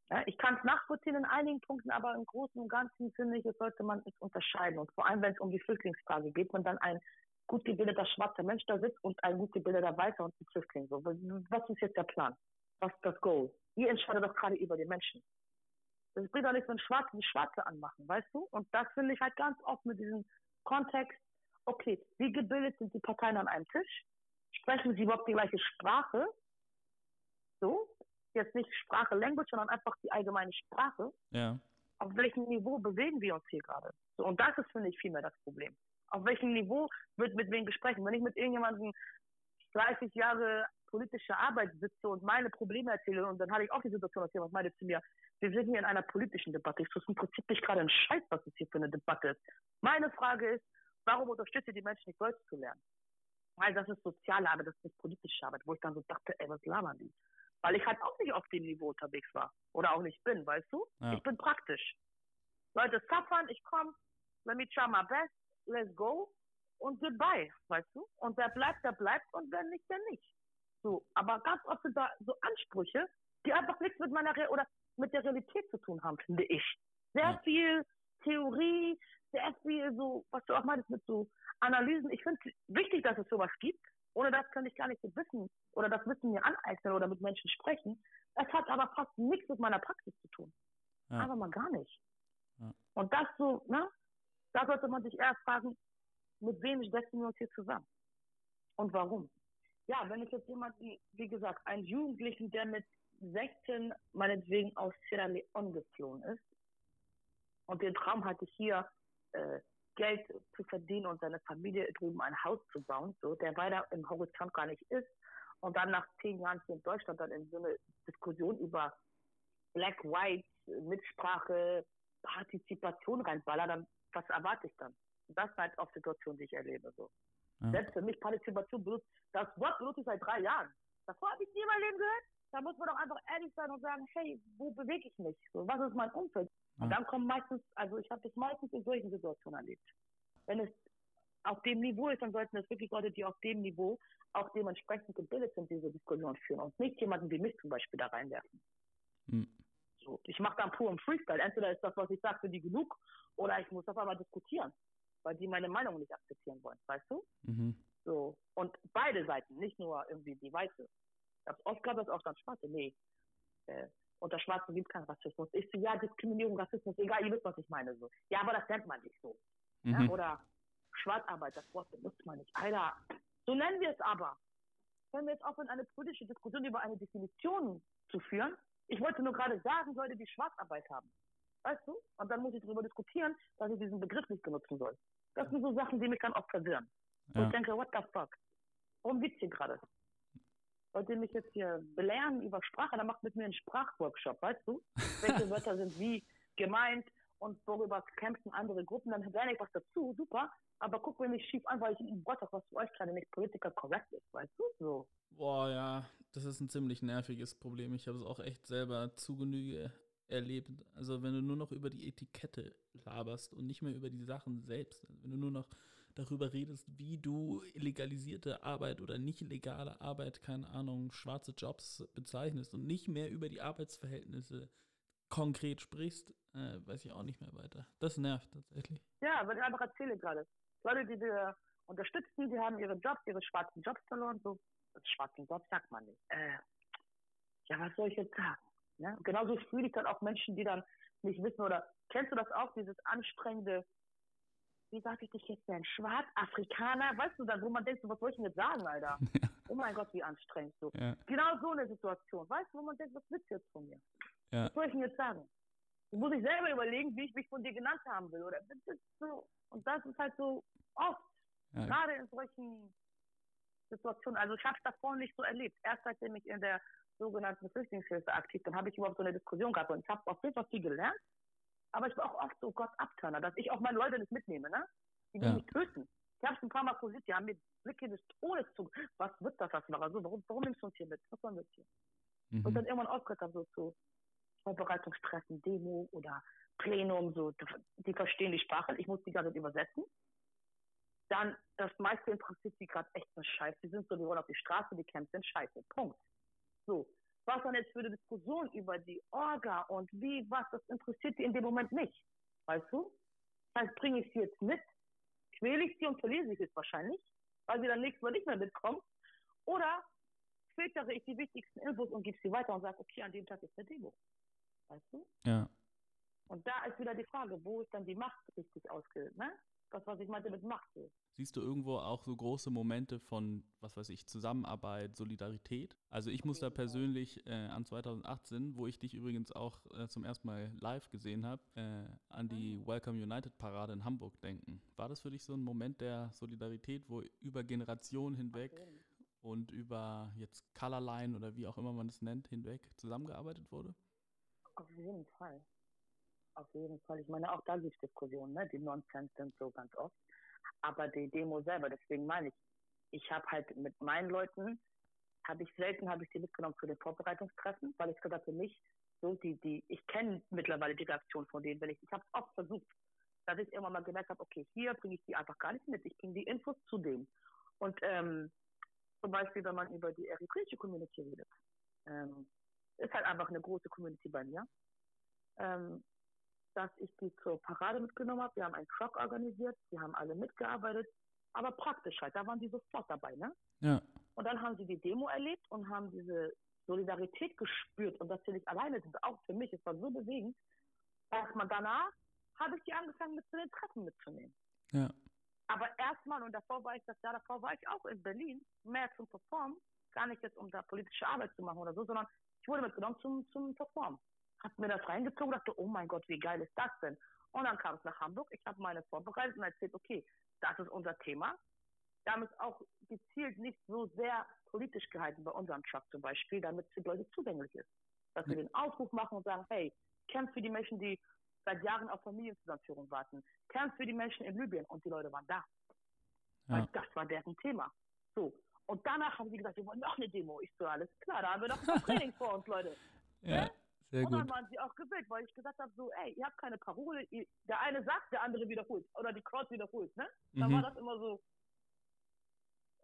ja, ich kann es nachvollziehen in einigen Punkten, aber im Großen und Ganzen finde ich, es sollte man es unterscheiden. Und vor allem, wenn es um die Flüchtlingsfrage geht, man dann ein gut gebildeter schwarzer Mensch da sitzt und ein gut gebildeter Weißer und ein Flüchtling. So, was ist jetzt der Plan? Was ist das Goal? Ihr entscheidet doch gerade über die Menschen. Das bringt doch nichts, wenn Schwarze die Schwarze anmachen, weißt du? Und das finde ich halt ganz oft mit diesem Kontext, okay, wie gebildet sind die Parteien an einem Tisch? Sprechen sie überhaupt die gleiche Sprache? So, jetzt nicht Sprache, Language, sondern einfach die allgemeine Sprache. Ja. Auf welchem Niveau bewegen wir uns hier gerade? So, und das ist, finde ich, vielmehr das Problem. Auf welchem Niveau wird mit wem gesprochen? Wenn ich mit irgendjemandem 30 Jahre politische Arbeit sitze und meine Probleme erzähle und dann hatte ich auch die Situation, dass jemand meinte zu mir, wir sind hier in einer politischen Debatte. Ich ist im Prinzip nicht gerade ein Scheiß, was es hier für eine Debatte ist. Meine Frage ist, warum unterstützt ihr die Menschen nicht Deutsch zu lernen? Weil das ist soziale Arbeit, das ist nicht politische Arbeit, wo ich dann so dachte, ey, was labern die? Weil ich halt auch nicht auf dem Niveau unterwegs war. Oder auch nicht bin, weißt du? Ja. Ich bin praktisch. Leute suffern, ich komme, let me try my best, let's go und goodbye, weißt du? Und wer bleibt, der bleibt und wer nicht, der nicht. So, aber ganz oft sind da so Ansprüche, die einfach nichts mit meiner Re oder mit der Realität zu tun haben, finde ich. Sehr ja. viel Theorie, sehr viel so, was du auch meinst mit so Analysen. Ich finde es wichtig, dass es sowas gibt. Ohne das könnte ich gar nicht so wissen oder das Wissen mir aneignen oder mit Menschen sprechen. Es hat aber fast nichts mit meiner Praxis zu tun. Ja. Aber mal gar nicht. Ja. Und das so, ne? Da sollte man sich eher fragen, mit wem setzen wir uns hier zusammen? Und warum? Ja, wenn ich jetzt jemanden, wie gesagt, einen Jugendlichen, der mit 16 meinetwegen aus Sierra Leone geflohen ist und den Traum hatte, hier äh, Geld zu verdienen und seine Familie drüben ein Haus zu bauen, so, der weiter im Horizont gar nicht ist und dann nach zehn Jahren hier in Deutschland dann in so eine Diskussion über Black, White, Mitsprache, Partizipation reinballert, dann was erwarte ich dann? das ist halt auch Situation, die ich erlebe. So. Ja. Selbst für mich Partizipation benutzt, das Wort benutze ich seit drei Jahren. Davor habe ich nie in meinem Leben gehört. Da muss man doch einfach ehrlich sein und sagen, hey, wo bewege ich mich? So, was ist mein Umfeld? Ja. Und dann kommen meistens, also ich habe das meistens in solchen Situationen erlebt. Wenn es auf dem Niveau ist, dann sollten es wirklich Leute, die auf dem Niveau auch dementsprechend gebildet sind, diese Diskussion führen und nicht jemanden wie mich zum Beispiel da reinwerfen. Mhm. So, ich mache dann puren Freestyle. Entweder ist das, was ich sage, für die genug, oder ich muss auf einmal diskutieren, weil die meine Meinung nicht akzeptieren wollen, weißt du? Mhm. So. Und beide Seiten, nicht nur irgendwie die Weiße. Das gab es auch dann Schwarze. Nee. Äh, unter Schwarzen gibt es keinen Rassismus. Ich so, ja, Diskriminierung, Rassismus, egal, ihr wisst, was ich meine. So. Ja, aber das nennt man nicht so. Mhm. Ja, oder Schwarzarbeit, das Wort benutzt man nicht. Alter, so nennen wir es aber. Wenn wir jetzt aufhören, eine politische Diskussion über eine Definition zu führen, ich wollte nur gerade sagen, Leute, die Schwarzarbeit haben. Weißt du? Und dann muss ich darüber diskutieren, dass ich diesen Begriff nicht benutzen soll. Das sind so Sachen, die mich dann auch verwirren. Ja. Und ich denke, what the fuck? Worum geht's hier gerade? Wollt ihr mich jetzt hier belehren über Sprache? Dann macht mit mir einen Sprachworkshop, weißt du? Welche Wörter sind wie gemeint und worüber kämpfen andere Gruppen? Dann lerne ich was dazu, super. Aber guck mir nicht schief an, weil ich ein Wort habe, was für euch gerade nicht political correct ist, weißt du? So. Boah, ja, das ist ein ziemlich nerviges Problem. Ich habe es auch echt selber zu Genüge erlebt. Also wenn du nur noch über die Etikette laberst und nicht mehr über die Sachen selbst, also wenn du nur noch darüber redest, wie du illegalisierte Arbeit oder nicht legale Arbeit, keine Ahnung, schwarze Jobs bezeichnest und nicht mehr über die Arbeitsverhältnisse konkret sprichst, äh, weiß ich auch nicht mehr weiter. Das nervt tatsächlich. Ja, weil ich einfach erzähle gerade. Leute, die wir unterstützen, die haben ihre Jobs, ihre schwarzen Jobs verloren, so schwarzen Job sagt man nicht. Äh, ja, was soll ich jetzt sagen? Ne? Genauso fühle ich dann auch Menschen, die dann nicht wissen oder kennst du das auch, dieses anstrengende, wie sag ich dich jetzt denn, Schwarzafrikaner, weißt du dann, wo man denkt, was soll ich denn jetzt sagen, Alter? Ja. Oh mein Gott, wie anstrengend so. Ja. Genau so eine Situation, weißt du, wo man denkt, was willst du jetzt von mir? Ja. Was soll ich denn jetzt sagen? Ich muss ich selber überlegen, wie ich mich von dir genannt haben will, oder? Das so, und das ist halt so oft, gerade in solchen Situationen. Also ich habe es davor nicht so erlebt. Erst seitdem ich in der sogenannten Flüchtlingshilfe aktiv bin, habe ich überhaupt so eine Diskussion gehabt und ich habe auf jeden Fall viel gelernt. Aber ich war auch oft so Gott Abturner, dass ich auch meine Leute nicht mitnehme, ne? Die will ja. mich töten. Ich habe es ein paar Mal posiert, die haben mir Blicke des Todes zu. Was wird das, was war so? Warum, warum nimmst du uns hier mit? Was sollen wir hier? Mhm. Und dann irgendwann aufgehört habe, so zu Vorbereitungstreffen, Demo oder Plenum, so, die verstehen die Sprache, ich muss die ganze Zeit übersetzen. Dann, das meiste interessiert sie gerade echt eine Scheiße. Die sind so, die wollen auf die Straße, die kämpfen, sind scheiße. Punkt. So. Was dann jetzt für eine Diskussion über die Orga und wie, was, das interessiert die in dem Moment nicht. Weißt du? Das heißt, bringe ich sie jetzt mit, quäle ich sie und verliere sie jetzt wahrscheinlich, weil sie dann nächstes Mal nicht mehr mitkommt. Oder filtere ich die wichtigsten Infos und gebe sie weiter und sage, okay, an dem Tag ist der Demo. Weißt du? Ja. Und da ist wieder die Frage, wo ist dann die Macht richtig ausgebildet, ne? Das, was ich meinte mit Macht. Siehst du irgendwo auch so große Momente von, was weiß ich, Zusammenarbeit, Solidarität? Also ich muss da persönlich äh, an 2018, wo ich dich übrigens auch äh, zum ersten Mal live gesehen habe, äh, an die ah. Welcome United Parade in Hamburg denken. War das für dich so ein Moment der Solidarität, wo über Generationen hinweg okay. und über jetzt Colorline oder wie auch immer man es nennt, hinweg zusammengearbeitet wurde? Auf jeden Fall. Auf jeden Fall. Ich meine, auch da gibt es Diskussionen, ne? die Nonsens sind so ganz oft. Aber die Demo selber, deswegen meine ich, ich habe halt mit meinen Leuten, habe ich selten, habe ich die mitgenommen für den Vorbereitungstreffen, weil ich gesagt habe, nicht so die, die, ich kenne mittlerweile die Reaktion von denen, wenn ich, ich habe es oft versucht, dass ich irgendwann mal gemerkt habe, okay, hier bringe ich die einfach gar nicht mit, ich bringe die Infos zu dem. Und ähm, zum Beispiel, wenn man über die eritreische Community redet, ähm, ist halt einfach eine große Community bei mir. Ähm, dass ich die zur Parade mitgenommen habe. Wir haben einen Truck organisiert, die haben alle mitgearbeitet, aber praktisch halt, da waren die sofort dabei, ne? Ja. Und dann haben sie die Demo erlebt und haben diese Solidarität gespürt und dass sie nicht alleine sind, auch für mich, es war so bewegend, dass man danach habe ich die angefangen mit zu den Treffen mitzunehmen. Ja. Aber erstmal, und davor war ich das Jahr davor, war ich auch in Berlin, mehr zum Performen, gar nicht jetzt um da politische Arbeit zu machen oder so, sondern ich wurde mitgenommen zum, zum Performen hab mir das reingezogen und dachte, oh mein Gott, wie geil ist das denn? Und dann kam es nach Hamburg, ich habe meine vorbereitet und erzählt, okay, das ist unser Thema. Es auch gezielt nicht so sehr politisch gehalten bei unserem Truck zum Beispiel, damit es für die Leute zugänglich ist. Dass wir den Aufruf machen und sagen, hey, kämpft für die Menschen, die seit Jahren auf Familienzusammenführung warten. Kämpft für die Menschen in Libyen und die Leute waren da. Ja. Weil das war deren Thema. So. Und danach haben sie gesagt, wir wollen noch eine Demo. Ich so, alles klar, da haben wir noch ein Training vor uns, Leute. Ja. Ne? Sehr und dann waren sie auch gewillt, weil ich gesagt habe, so, ey, ihr habt keine Parole, ihr, der eine sagt, der andere wiederholt. Oder die Crowd wiederholt, ne? Dann mhm. war das immer so,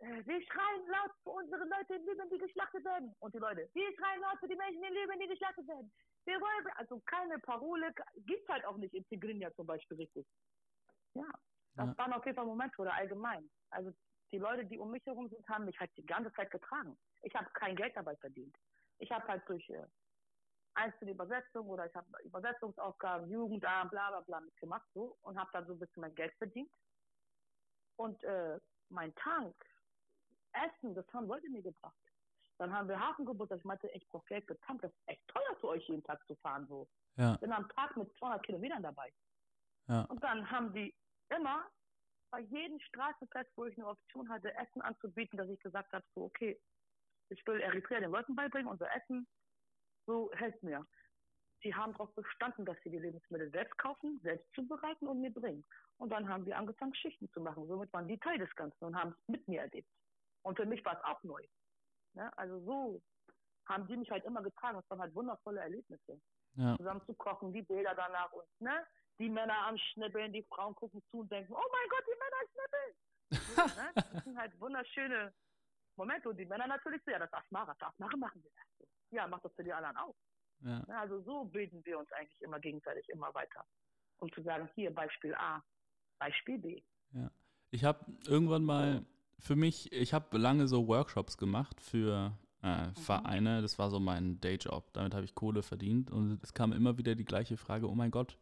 äh, wir schreien laut für unsere Leute in Libyen, die geschlachtet werden. Und die Leute, wir schreien laut für die Menschen in Libyen, die geschlachtet werden. Wir wollen, also keine Parole, gibt's halt auch nicht in Tigrinya zum Beispiel richtig. Ja, das ja. waren auf jeden Fall Momente oder allgemein. Also die Leute, die um mich herum sind, haben mich halt die ganze Zeit getragen. Ich habe kein Geld dabei verdient. Ich habe halt durch äh, einzelne Übersetzungen oder ich habe Übersetzungsaufgaben, Jugendamt, bla bla bla mitgemacht so und habe dann so ein bisschen mein Geld verdient. Und äh, mein Tank, Essen, das haben Leute mir gebracht. Dann haben wir Hafengeburtstag. Ich meinte, ich brauche Geld für Tank. Das ist echt teuer für euch jeden Tag zu fahren so. Ja. Bin am Tag mit 200 Kilometern dabei. Ja. Und dann haben die immer bei jedem Straßenfest, wo ich eine Option hatte, Essen anzubieten, dass ich gesagt habe, so, okay, ich will Eritrea den Leuten beibringen, unser Essen, so helft mir. Sie haben darauf bestanden, dass sie die Lebensmittel selbst kaufen, selbst zubereiten und mir bringen. Und dann haben wir angefangen, Schichten zu machen. Somit waren die Teil des Ganzen und haben es mit mir erlebt. Und für mich war es auch neu. Ne? Also so haben die mich halt immer getragen. Das waren halt wundervolle Erlebnisse. Ja. Zusammen zu kochen, die Bilder danach und ne? die Männer am Schnippeln, die Frauen gucken zu und denken, oh mein Gott, die Männer schnippeln. so, ne? Das sind halt wunderschöne Momente. Und die Männer natürlich so, ja, das darf Mara, darf machen, machen wir das. Ja, macht das für die anderen auch. Ja. Ne? Also so bilden wir uns eigentlich immer gegenseitig immer weiter. Um zu sagen, hier Beispiel A, Beispiel B. Ja. Ich habe irgendwann mal für mich, ich habe lange so Workshops gemacht für äh, mhm. Vereine. Das war so mein Dayjob. Damit habe ich Kohle verdient. Und es kam immer wieder die gleiche Frage: Oh mein Gott,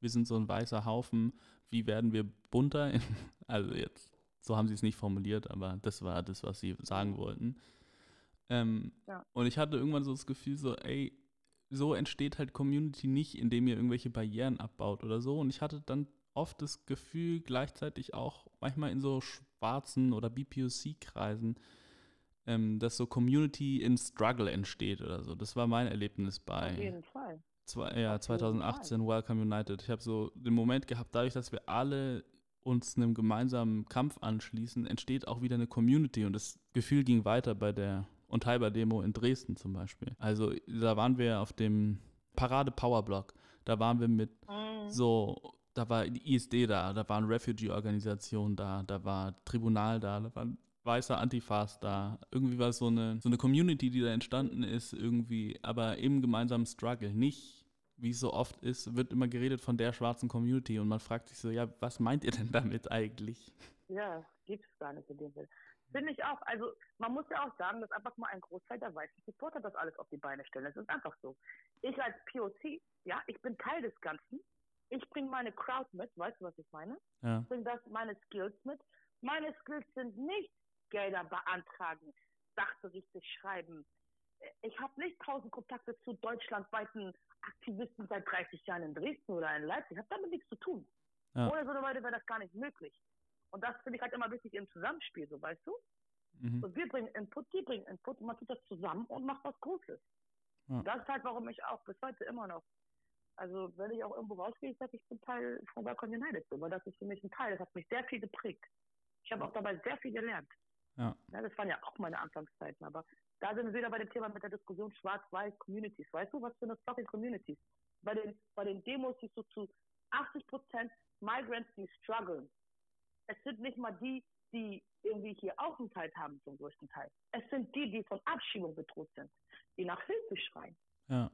wir sind so ein weißer Haufen. Wie werden wir bunter? also jetzt, so haben sie es nicht formuliert, aber das war das, was sie sagen wollten. Ähm, ja. Und ich hatte irgendwann so das Gefühl, so, ey, so entsteht halt Community nicht, indem ihr irgendwelche Barrieren abbaut oder so. Und ich hatte dann oft das Gefühl, gleichzeitig auch manchmal in so schwarzen oder BPOC-Kreisen, ähm, dass so Community in Struggle entsteht oder so. Das war mein Erlebnis bei. Auf jeden Fall. Zwei, ja, 2018 Welcome United. Ich habe so den Moment gehabt, dadurch, dass wir alle uns einem gemeinsamen Kampf anschließen, entsteht auch wieder eine Community und das Gefühl ging weiter bei der Unteilbar-Demo in Dresden zum Beispiel. Also da waren wir auf dem Parade Powerblock. Da waren wir mit mhm. so da war die ISD da, da waren Refugee-Organisationen da, da war Tribunal da, da waren weiße Antifas da. Irgendwie war es so eine, so eine Community, die da entstanden ist, irgendwie, aber im gemeinsamen Struggle. Nicht, wie es so oft ist, wird immer geredet von der schwarzen Community und man fragt sich so, ja, was meint ihr denn damit eigentlich? Ja, gibt es gar nicht in dem Sinne. Finde ich auch. Also man muss ja auch sagen, dass einfach mal ein Großteil der weißen Supporter das alles auf die Beine stellen. Das ist einfach so. Ich als POC, ja, ich bin Teil des Ganzen ich bringe meine Crowd mit, weißt du, was ich meine? Ja. Ich bringe das, meine Skills mit. Meine Skills sind nicht Gelder beantragen, Sachberichte schreiben. Ich habe nicht tausend Kontakte zu deutschlandweiten Aktivisten seit 30 Jahren in Dresden oder in Leipzig. Ich habe damit nichts zu tun. Ja. Ohne so eine Weile wäre das gar nicht möglich. Und das finde ich halt immer wichtig im Zusammenspiel, so weißt du? Mhm. So, wir bringen Input, die bringen Input, und man tut das zusammen und macht was Großes. Ja. Das ist halt, warum ich auch bis heute immer noch also wenn ich auch irgendwo rausgehe, ich sage, ich bin Teil von Welcome United, weil das ist für mich ein Teil, das hat mich sehr viel geprägt. Ich habe auch dabei sehr viel gelernt. Ja. ja. Das waren ja auch meine Anfangszeiten, aber da sind wir wieder bei dem Thema mit der Diskussion Schwarz-Weiß Communities. Weißt du, was für eine fucking Communities? Bei den, bei den Demos siehst du zu 80 Prozent Migrants, die strugglen. Es sind nicht mal die, die irgendwie hier Aufenthalt haben zum größten Teil. Es sind die, die von Abschiebung bedroht sind, die nach Hilfe schreien. Ja.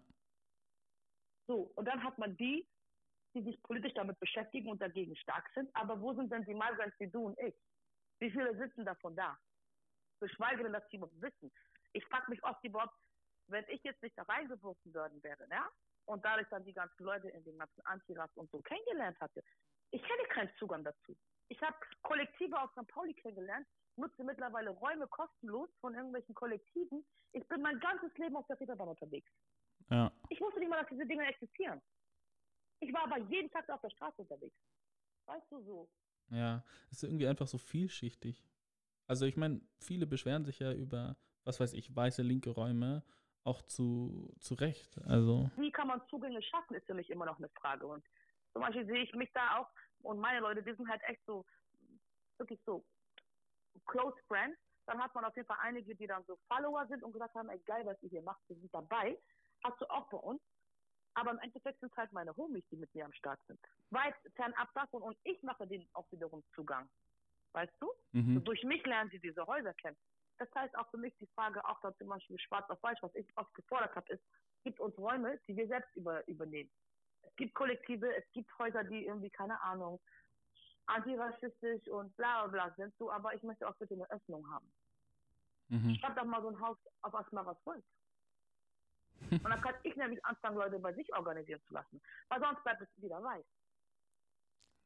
So, und dann hat man die, die sich politisch damit beschäftigen und dagegen stark sind. Aber wo sind denn die Migrants wie du und ich? Wie viele sitzen davon da? Geschweige denn, dass sie überhaupt wissen. Ich frage mich oft überhaupt, wenn ich jetzt nicht da reingeworfen worden wäre, ja, und dadurch dann die ganzen Leute in den ganzen Antiras und so kennengelernt hatte, ich hätte keinen Zugang dazu. Ich habe Kollektive auf St. Pauli kennengelernt, nutze mittlerweile Räume kostenlos von irgendwelchen Kollektiven. Ich bin mein ganzes Leben auf der Reeperbahn unterwegs. Ja. Ich wusste nicht mal, dass diese Dinge existieren. Ich war aber jeden Tag auf der Straße unterwegs. Weißt du so? Ja, es ist irgendwie einfach so vielschichtig. Also ich meine, viele beschweren sich ja über, was weiß ich, weiße linke Räume, auch zu, zu Recht. Also. Wie kann man Zugänge schaffen, ist für mich immer noch eine Frage. Und zum Beispiel sehe ich mich da auch und meine Leute, die sind halt echt so, wirklich so close friends. Dann hat man auf jeden Fall einige, die dann so Follower sind und gesagt haben, ey geil, was ihr hier macht, wir sind dabei hast du auch bei uns. Aber im Endeffekt sind es halt meine Homies, die mit mir am Start sind. Weit fernab davon und ich mache denen auch wiederum Zugang. weißt du? Mhm. Durch mich lernen sie diese Häuser kennen. Das heißt auch für mich die Frage, auch da zum Beispiel schwarz auf weiß, was ich oft gefordert habe, ist, gibt uns Räume, die wir selbst über, übernehmen. Es gibt Kollektive, es gibt Häuser, die irgendwie, keine Ahnung, antirassistisch und bla bla bla sind, so, aber ich möchte auch bitte eine Öffnung haben. Mhm. Schreib doch mal so ein Haus auf Asmaras Volk. Und dann kann ich nämlich anfangen, Leute bei sich organisieren zu lassen. Weil sonst bleibt es wieder weiß.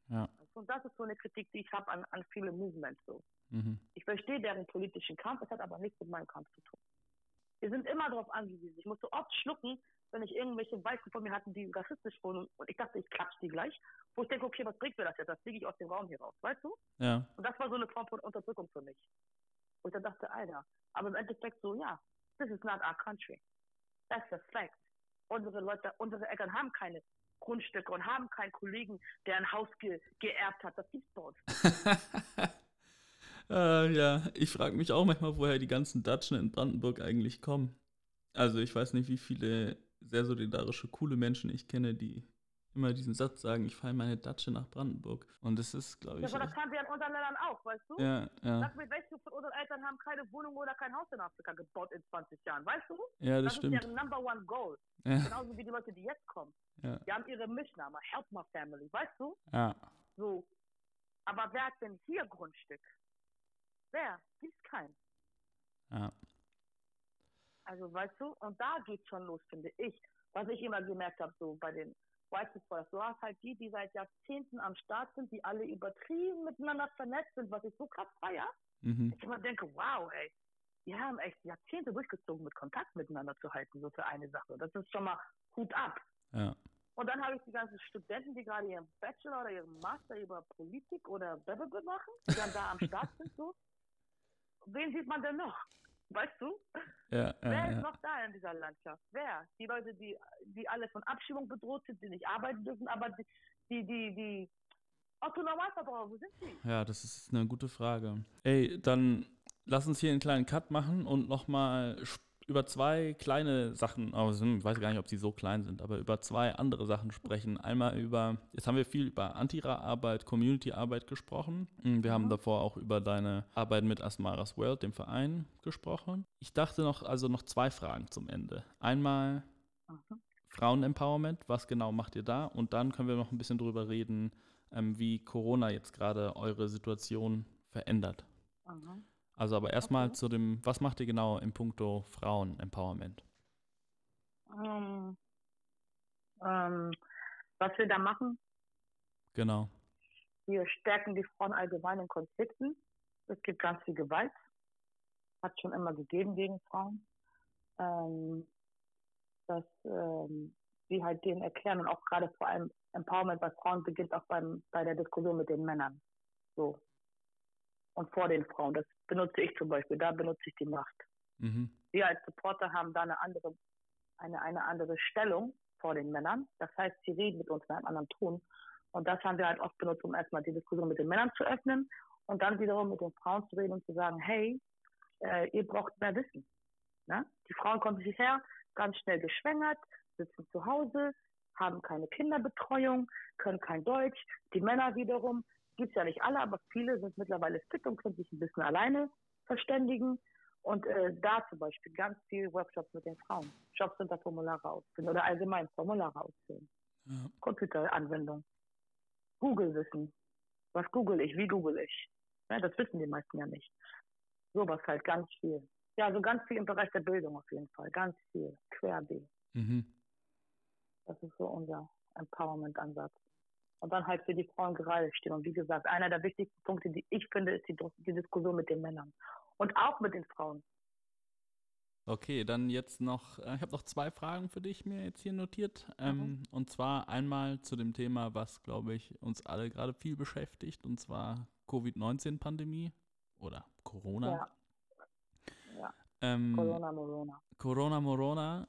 Ja. Und das ist so eine Kritik, die ich habe an, an viele Movements so. Mhm. Ich verstehe deren politischen Kampf, es hat aber nichts mit meinem Kampf zu tun. Wir sind immer darauf angewiesen. Ich musste oft schlucken, wenn ich irgendwelche Weißen von mir hatten, die rassistisch wurden und ich dachte, ich klatsch die gleich. Wo ich denke, okay, was bringt mir das jetzt? Das fliege ich aus dem Raum hier raus, weißt du? Ja. Und das war so eine Form von Unterdrückung für mich. Ich dann dachte, Alter, aber im Endeffekt so, ja, this is not our country. That's a fact. Unsere Leute, unsere Eltern haben keine Grundstücke und haben keinen Kollegen, der ein Haus ge geerbt hat. Das gibt's bei uns. äh, ja, ich frage mich auch manchmal, woher die ganzen Datschen in Brandenburg eigentlich kommen. Also ich weiß nicht, wie viele sehr solidarische, coole Menschen ich kenne, die immer diesen Satz sagen, ich fahre meine Datsche nach Brandenburg. Und das ist, glaube Ja, ich. aber das echt- haben wir in unseren Ländern auch, weißt du? ja, ja, Sag mir, welche von unseren Eltern haben keine Wohnung oder kein Haus in Afrika gebaut in 20 Jahren, weißt du? ja, das Das ist stimmt. deren Number One Goal. Ja, Genauso wie die Leute, die jetzt kommen. ja, Die haben ihre Mischname, Help My Family, weißt du? ja, So. Aber wer hat denn hier Grundstück? Wer? Gibt's keinen. ja. Also, weißt du, und da geht's schon los, finde ich. Was ich immer gemerkt habe, so bei den White Brothers, du hast halt die, die seit Jahrzehnten am Start sind, die alle übertrieben miteinander vernetzt sind, was ich so krass feier. Mhm. Ich immer denke, wow, ey, die haben echt Jahrzehnte durchgezogen, mit Kontakt miteinander zu halten, so für eine Sache. Das ist schon mal Hut ab. Ja. Und dann habe ich die ganzen Studenten, die gerade ihren Bachelor oder ihren Master über Politik oder Blablabla machen, die dann da am Start sind, so. Wen sieht man denn noch? Weißt du? Ja, Wer ist ja. noch da in dieser Landschaft? Wer? Die Leute, die, die alle von Abschiebung bedroht sind, die nicht arbeiten dürfen, aber die, die, die, die Autonormalverbraucher, wo sind die? Ja, das ist eine gute Frage. Ey, dann lass uns hier einen kleinen Cut machen und nochmal über zwei kleine Sachen, also ich weiß gar nicht, ob sie so klein sind, aber über zwei andere Sachen sprechen. Einmal über, jetzt haben wir viel über Antira-Arbeit, Community-Arbeit gesprochen. Und Wir haben Mhm. davor auch über deine Arbeit mit Asmaras World, dem Verein, gesprochen. Ich dachte noch, also noch zwei Fragen zum Ende. Einmal. Frauen-Empowerment, was genau macht ihr da? Und dann können wir noch ein bisschen drüber reden, ähm, wie Corona jetzt gerade eure Situation verändert. Mhm. Also aber erstmal Okay. zu dem, was macht ihr genau im Punkto Frauen-Empowerment? Ähm, ähm, was wir da machen, Genau. wir stärken die Frauen allgemein in Konflikten. Es gibt ganz viel Gewalt. Hat schon immer gegeben gegen Frauen. Ähm, dass ähm, wir halt denen erklären und auch gerade vor allem Empowerment bei Frauen beginnt auch beim, bei der Diskussion mit den Männern. So. Und vor den Frauen. Das benutze ich zum Beispiel. Da benutze ich die Macht. Mhm. wir als Supporter haben da eine andere, eine, eine andere Stellung vor den Männern. Das heißt, sie reden mit uns in einem anderen Ton. Und das haben wir halt oft benutzt, um erstmal die Diskussion mit den Männern zu öffnen und dann wiederum mit den Frauen zu reden und zu sagen, hey, äh, ihr braucht mehr Wissen. Ne? Die Frauen kommen hierher, ganz schnell geschwängert, sitzen zu Hause, haben keine Kinderbetreuung, können kein Deutsch. Die Männer wiederum, gibt's ja nicht alle, aber viele sind mittlerweile fit und können sich ein bisschen alleine verständigen. Und äh, da zum Beispiel ganz viel Workshops mit den Frauen. Jobcenter-Formulare ausfüllen oder allgemein Formulare ausfüllen. Ja. Computeranwendung. Google-Wissen. Was google ich? Wie google ich? Ja, das wissen die meisten ja nicht. Sowas halt ganz viel. Ja, also ganz viel im Bereich der Bildung auf jeden Fall. Ganz viel. Querbeet. Mhm. Das ist so unser Empowerment-Ansatz. Und dann halt für die Frauen gerade stehen. Und wie gesagt, einer der wichtigsten Punkte, die ich finde, ist die, die Diskussion mit den Männern. Und auch mit den Frauen. Okay, dann jetzt noch, äh, ich habe noch zwei Fragen für dich mir jetzt hier notiert. Ähm, Und zwar einmal zu dem Thema, was, glaube ich, uns alle gerade viel beschäftigt, und zwar Covid-19-Pandemie oder Corona. Ja. Ja. Ähm, Corona, Morona. Corona Morona.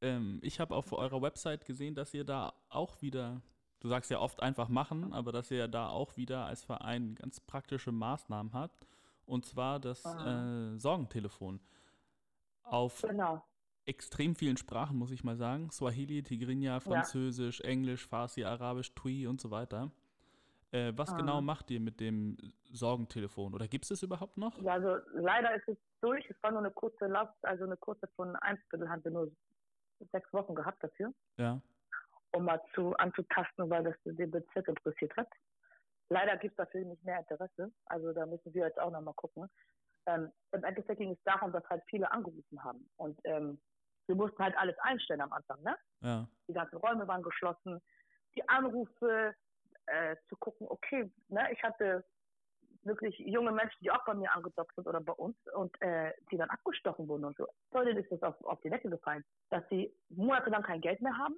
Ähm, ich habe auf eurer Website gesehen, dass ihr da auch wieder, du sagst ja oft einfach machen, aber dass ihr da auch wieder als Verein ganz praktische Maßnahmen habt. Und zwar das Ah. äh, Sorgentelefon. Auf Genau. extrem vielen Sprachen, muss ich mal sagen. Swahili, Tigrinya, Französisch, Englisch, Farsi, Arabisch, Tui und so weiter. Äh, was Ah. genau macht ihr mit dem Sorgentelefon? Oder gibt es es überhaupt noch? Ja, also leider ist es durch. Es war nur eine kurze Lauf, also eine kurze von ein Viertel haben wir nur sechs Wochen gehabt dafür, Ja. Um mal zu anzutasten, weil das den Bezirk interessiert hat. Leider gibt es dafür nicht mehr Interesse. Also da müssen wir jetzt auch nochmal gucken. Ähm, Im Endeffekt ging es darum, dass halt viele angerufen haben. Und ähm, wir mussten halt alles einstellen am Anfang, ne? Ja. die ganzen Räume waren geschlossen, die Anrufe äh, zu gucken, okay, ne, ich hatte wirklich junge Menschen, die auch bei mir angedockt sind oder bei uns und äh, die dann abgestochen wurden und so. Leuten ist das auf, auf die Decke gefallen, dass sie monatelang kein Geld mehr haben,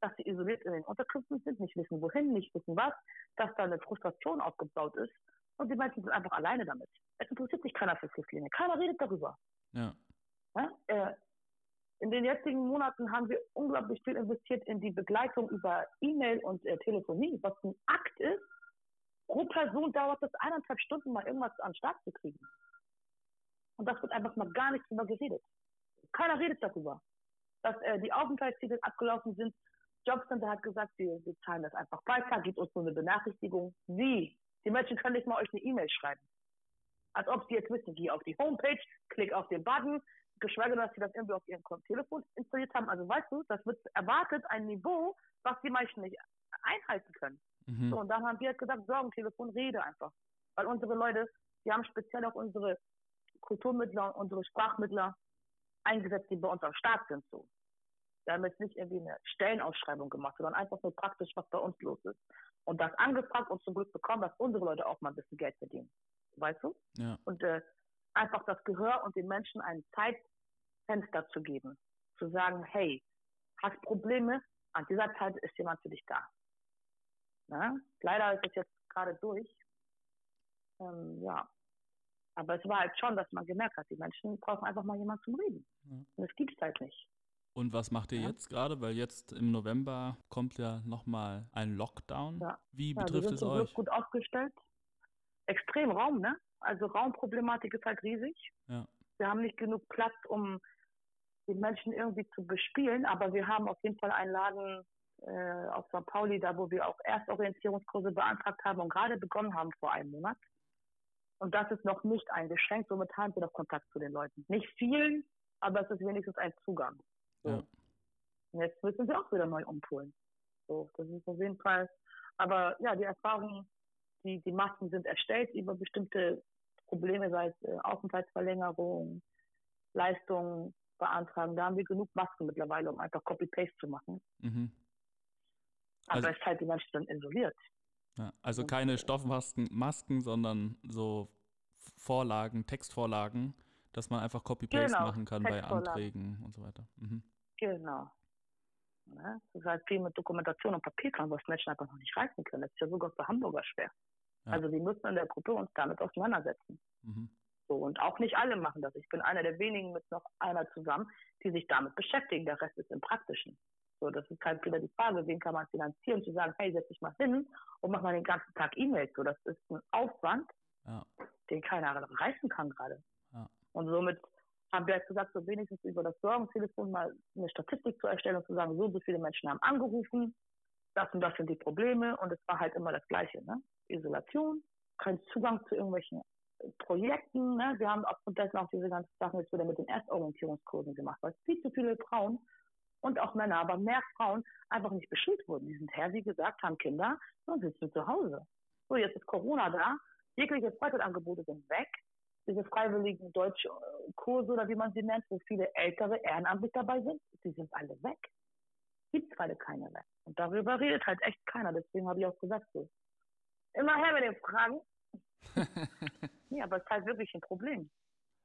dass sie isoliert in den Unterkünften sind, nicht wissen wohin, nicht wissen was, dass da eine Frustration aufgebaut ist und die Menschen sind einfach alleine damit. Es interessiert sich keiner für Flüchtlinge, keiner redet darüber. Ja. Ja, äh, in den jetzigen Monaten haben wir unglaublich viel investiert in die Begleitung über E-Mail und äh, Telefonie, was ein Akt ist. Pro Person dauert es eineinhalb Stunden, mal irgendwas an den Start zu kriegen. Und das wird einfach mal gar nicht drüber geredet. Keiner redet darüber. Dass äh, die Aufenthaltstitel abgelaufen sind. Jobcenter hat gesagt, wir, wir zahlen das einfach weiter, gibt uns nur eine Benachrichtigung. Wie? Die Menschen können nicht mal euch eine E-Mail schreiben. Als ob sie jetzt wissen, geh auf die Homepage, klick auf den Button, geschweige denn, dass sie das irgendwie auf ihrem Telefon installiert haben. Also weißt du, das wird erwartet, ein Niveau, was die Menschen nicht einhalten können. Mhm. So, und dann haben wir gesagt, Sorgentelefon, rede einfach. Weil unsere Leute, die haben speziell auch unsere Kulturmittler und unsere Sprachmittler eingesetzt, die bei uns am Start sind. So. Wir haben jetzt nicht irgendwie eine Stellenausschreibung gemacht, sondern einfach nur praktisch, was bei uns los ist. Und das angefragt und zum Glück bekommen, dass unsere Leute auch mal ein bisschen Geld verdienen. Weißt du? Ja. Und äh, einfach das Gehör und den Menschen ein Zeitfenster zu geben. Zu sagen, hey, hast Probleme, an dieser Zeit ist jemand für dich da. Na? Leider ist es jetzt gerade durch. Ähm, ja. Aber es war halt schon, dass man gemerkt hat, die Menschen brauchen einfach mal jemanden zum Reden. Ja. Und das gibt es halt nicht. Und was macht ihr Ja. jetzt gerade? Weil jetzt im November kommt ja nochmal ein Lockdown. Ja. Wie Ja, wir betrifft sind es zum euch? Gut aufgestellt. Extrem Raum, ne? Also Raumproblematik ist halt riesig. Ja. Wir haben nicht genug Platz, um die Menschen irgendwie zu bespielen, aber wir haben auf jeden Fall einen Laden äh, auf St. Pauli, da wo wir auch Erstorientierungskurse beantragt haben und gerade begonnen haben vor einem Monat. Und das ist noch nicht eingeschränkt, somit haben wir noch Kontakt zu den Leuten. Nicht vielen, aber es ist wenigstens ein Zugang. So. Ja. Und jetzt müssen wir auch wieder neu umpolen. So, das ist auf jeden Fall. Aber ja, die Erfahrung, die, die Masken sind erstellt über bestimmte Probleme, sei es äh, Aufenthaltsverlängerung, Leistungen beantragen. Da haben wir genug Masken mittlerweile, um einfach Copy-Paste zu machen. Mhm. Aber Also- es ist halt die Menschen dann isoliert. Ja. Also keine äh, Stoffmasken, Masken, sondern so Vorlagen, Textvorlagen, dass man einfach Copy-Paste Genau, machen kann bei. Anträgen und so weiter. Mhm. Genau. Ne? Das ist halt viel mit Dokumentation und Papierkram, was Menschen einfach noch nicht reißen können. Das ist ja sogar für Hamburger schwer. Ja. Also wir müssen in der Gruppe uns damit auseinandersetzen. Mhm. So, und auch nicht alle machen das. Ich bin einer der wenigen mit noch einer zusammen, die sich damit beschäftigen. Der Rest ist im Praktischen. So, das ist halt wieder die Frage, wen kann man finanzieren, zu sagen, hey, setz dich mal hin und mach mal den ganzen Tag E-Mails. So, das ist ein Aufwand, Ja. den keiner reißen kann gerade. Ja. Und somit haben wir jetzt gesagt, so wenigstens über das Sorgentelefon mal eine Statistik zu erstellen und zu sagen, so, so viele Menschen haben angerufen, das und das sind die Probleme und es war halt immer das Gleiche, ne? Isolation, kein Zugang zu irgendwelchen Projekten, ne? Wir haben aufgrund dessen auch diese ganzen Sachen jetzt wieder mit den Erstorientierungskursen gemacht, weil viel zu viele Frauen und auch Männer, aber mehr Frauen einfach nicht beschult wurden. Die sind her, wie gesagt, haben Kinder und sitzen zu Hause. So, jetzt ist Corona da, jegliche Freizeitangebote sind weg, diese freiwilligen Deutschkurse oder wie man sie nennt, wo viele ältere ehrenamtlich dabei sind, die sind alle weg. Gibt gerade keine mehr. Und darüber redet halt echt keiner. Deswegen habe ich auch gesagt, so, immer her mit den Fragen. Nee, aber es ist halt wirklich ein Problem.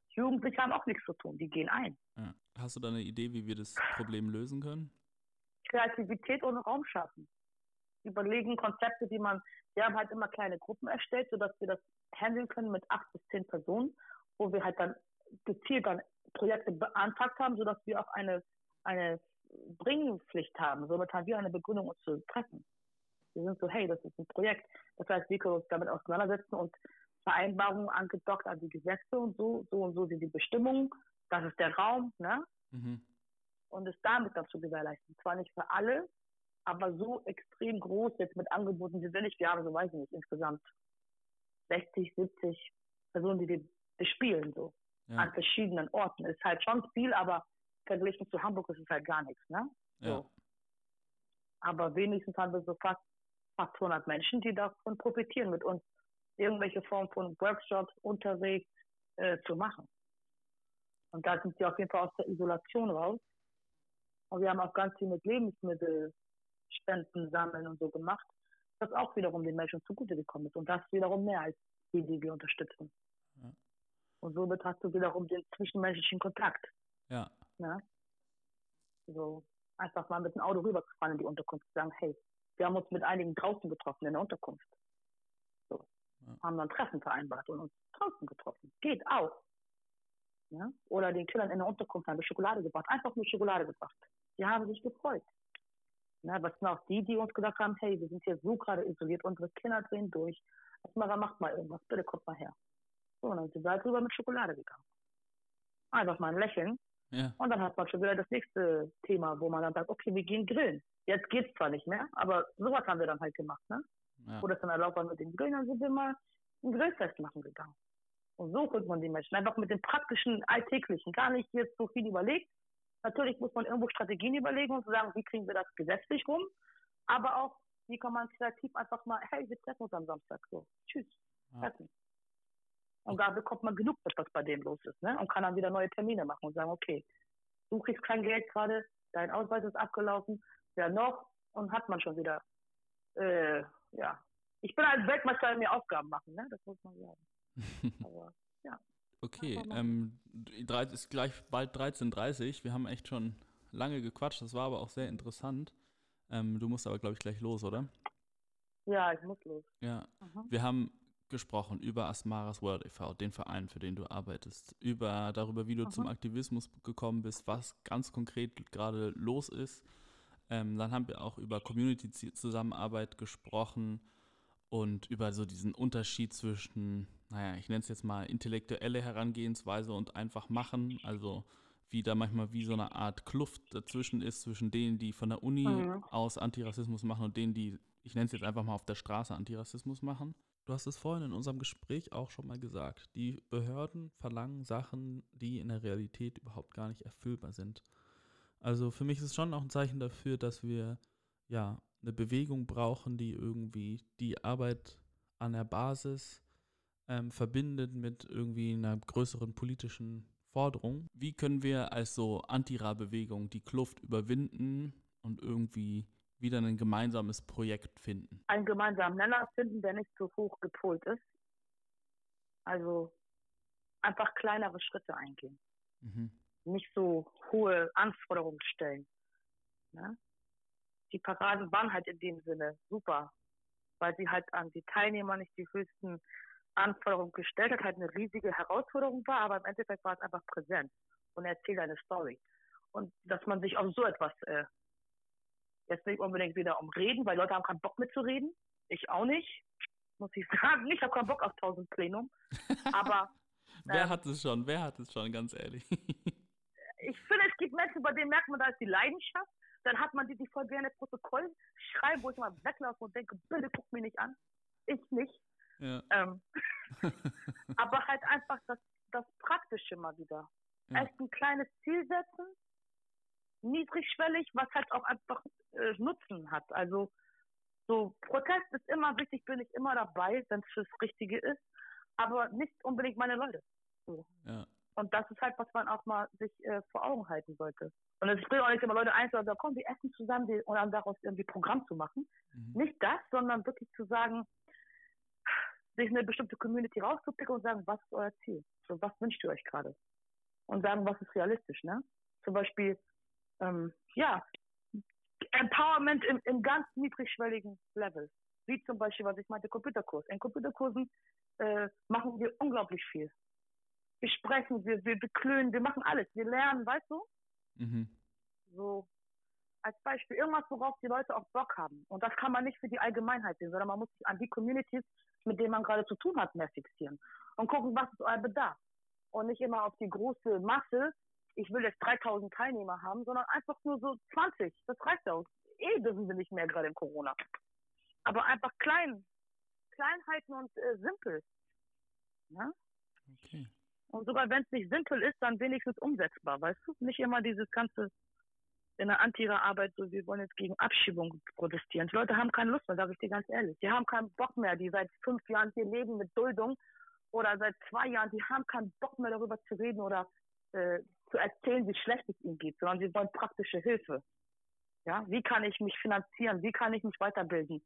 Jugendliche haben auch nichts zu tun, die gehen ein. Ja. Hast du da eine Idee, wie wir das Problem lösen können? Kreativität ohne Raum schaffen. Überlegen Konzepte, die man, wir haben halt immer kleine Gruppen erstellt, sodass wir das handeln können mit acht bis zehn Personen, wo wir halt dann gezielt dann Projekte beantragt haben, sodass wir auch eine, eine Bringpflicht haben. Somit haben wir eine Begründung, uns zu treffen. Wir sind so, hey, das ist ein Projekt. Das heißt, wir können uns damit auseinandersetzen und Vereinbarungen angedockt an die Gesetze und so, so und so sind die Bestimmungen, das ist der Raum, ne? Mhm. und es damit dann zu gewährleisten. Zwar nicht für alle, aber so extrem groß jetzt mit Angeboten sind wir nicht. Wir haben, so weiß ich nicht, insgesamt 60, 70 Personen, die wir bespielen, so. Ja. An verschiedenen Orten. Ist halt schon viel, aber verglichen zu Hamburg ist es halt gar nichts, ne? So. Ja. Aber wenigstens haben wir so fast, fast 100 Menschen, die davon profitieren, mit uns irgendwelche Form von Workshops, Unterricht äh, zu machen. Und da sind sie auf jeden Fall aus der Isolation raus. Und wir haben auch ganz viel mit Lebensmittelspenden sammeln und so gemacht, was auch wiederum den Menschen zugute gekommen ist. Und das wiederum mehr als die, die wir unterstützen. Ja. Und somit hast du wiederum den zwischenmenschlichen Kontakt. Ja. ja? So einfach mal mit dem Auto rüberzufahren in die Unterkunft und sagen, hey, wir haben uns mit einigen draußen getroffen in der Unterkunft. So. Ja. Haben dann Treffen vereinbart und uns draußen getroffen. Geht auch. Ja? Oder den Kindern in der Unterkunft haben wir Schokolade gebracht. Einfach nur Schokolade gebracht. Die haben sich gefreut. Ja, was sind auch die, die uns gesagt haben, hey, wir sind hier so gerade isoliert, unsere Kinder drehen durch. Asmara, macht mal irgendwas, bitte kommt mal her. So, und dann sind wir halt rüber mit Schokolade gegangen. Einfach mal ein Lächeln. Ja. Und dann hat man schon wieder das nächste Thema, wo man dann sagt, okay, wir gehen grillen. Jetzt geht's zwar nicht mehr, aber sowas haben wir dann halt gemacht, ne? Ja. Wo das dann erlaubt war mit dem Grillen, dann sind wir mal ein Grillfest machen gegangen. Und so holt man die Menschen. Einfach mit dem praktischen, alltäglichen. Gar nicht jetzt so viel überlegt. Natürlich muss man irgendwo Strategien überlegen und sagen, wie kriegen wir das gesetzlich rum. Aber auch, wie kann man kreativ einfach mal, hey, wir treffen uns am Samstag so. Tschüss. Ja. Treffen. Und da bekommt man genug mit, was bei dem los ist, ne? Und kann dann wieder neue Termine machen und sagen, okay, du kriegst kein Geld gerade, dein Ausweis ist abgelaufen, wer noch? Und hat man schon wieder, äh, ja. Ich bin als Weltmeister mir Aufgaben machen, ne? Das muss man sagen. Aber, ja. Okay, ähm, ist gleich bald 13.30 Uhr. Wir haben echt schon lange gequatscht, das war aber auch sehr interessant. Ähm, du musst aber, glaube ich, gleich los, oder? Ja, ich muss los. Ja, mhm. wir haben gesprochen über Asmaras World e.V., den Verein, für den du arbeitest, über darüber, wie du Aha. zum Aktivismus gekommen bist, was ganz konkret gerade los ist. Ähm, dann haben wir auch über Community-Zusammenarbeit gesprochen und über so diesen Unterschied zwischen, naja, ich nenne es jetzt mal intellektuelle Herangehensweise und einfach machen, also wie da manchmal wie so eine Art Kluft dazwischen ist, zwischen denen, die von der Uni mhm. aus Antirassismus machen und denen, die, ich nenne es jetzt einfach mal auf der Straße Antirassismus machen. Du hast es vorhin in unserem Gespräch auch schon mal gesagt. Die Behörden verlangen Sachen, die in der Realität überhaupt gar nicht erfüllbar sind. Also für mich ist es schon auch ein Zeichen dafür, dass wir ja eine Bewegung brauchen, die irgendwie die Arbeit an der Basis ähm, verbindet mit irgendwie einer größeren politischen Forderung. Wie können wir als so Antira-Bewegung die Kluft überwinden und irgendwie wieder ein gemeinsames Projekt finden? Einen gemeinsamen Nenner finden, der nicht zu hoch gepolt ist. Also einfach kleinere Schritte eingehen. Mhm. Nicht so hohe Anforderungen stellen. Ne? Die Paraden waren halt in dem Sinne super, weil sie halt an die Teilnehmer nicht die höchsten Anforderungen gestellt hat, halt eine riesige Herausforderung war, aber im Endeffekt war es einfach präsent und erzählt eine Story. Und dass man sich auf so etwas äh, Jetzt nicht unbedingt wieder um Reden, weil Leute haben keinen Bock mitzureden. Ich auch nicht, muss ich sagen. Ich habe keinen Bock auf 1000 Plenum. Aber. Wer ähm, hat es schon? Wer hat es schon, ganz ehrlich? ich finde, es gibt Menschen, bei denen merkt man, da ist die Leidenschaft. Dann hat man die, die voll gerne Protokoll schreiben, wo ich mal weglaufe und denke, bitte guck mich nicht an. Ich nicht. Ja. Ähm, aber halt einfach das, das Praktische mal wieder. Ja. Erst ein kleines Ziel setzen, niedrigschwellig, was halt auch einfach äh, Nutzen hat. Also so Protest ist immer wichtig, bin ich immer dabei, wenn es das Richtige ist, aber nicht unbedingt meine Leute. So. Ja. Und das ist halt, was man auch mal sich äh, vor Augen halten sollte. Und es bringt auch nicht immer Leute ein, sondern komm, wir essen zusammen und dann daraus irgendwie Programm zu machen. Mhm. Nicht das, sondern wirklich zu sagen, sich eine bestimmte Community rauszupicken und sagen, was ist euer Ziel? So, was wünscht ihr euch gerade? Und sagen, was ist realistisch, ne? Zum Beispiel, ähm, ja, Empowerment im, im ganz niedrigschwelligen Level. Wie zum Beispiel, was ich meinte, Computerkurs. In Computerkursen äh, machen wir unglaublich viel. Wir sprechen, wir, wir beklönen, wir machen alles. Wir lernen, weißt du? Mhm. So, als Beispiel, irgendwas, worauf die Leute auch Bock haben. Und das kann man nicht für die Allgemeinheit sehen, sondern man muss sich an die Communities, mit denen man gerade zu tun hat, mehr fixieren. Und gucken, was ist euer Bedarf. Und nicht immer auf die große Masse, ich will jetzt 3000 Teilnehmer haben, sondern einfach nur so 20. Das reicht auch. eh dürfen sie nicht mehr gerade in Corona. Aber einfach klein. Kleinheiten und äh, simpel. Ja? Okay. Und sogar wenn es nicht simpel ist, dann wenigstens umsetzbar, weißt du? Nicht immer dieses ganze in der Antira-Arbeit, so wir wollen jetzt gegen Abschiebung protestieren. Die Leute haben keine Lust mehr, sage ich dir ganz ehrlich. Die haben keinen Bock mehr, die seit fünf Jahren hier leben mit Duldung oder seit zwei Jahren, die haben keinen Bock mehr darüber zu reden oder äh, zu erzählen, wie schlecht es ihnen geht, sondern sie wollen praktische Hilfe. Ja, wie kann ich mich finanzieren? Wie kann ich mich weiterbilden?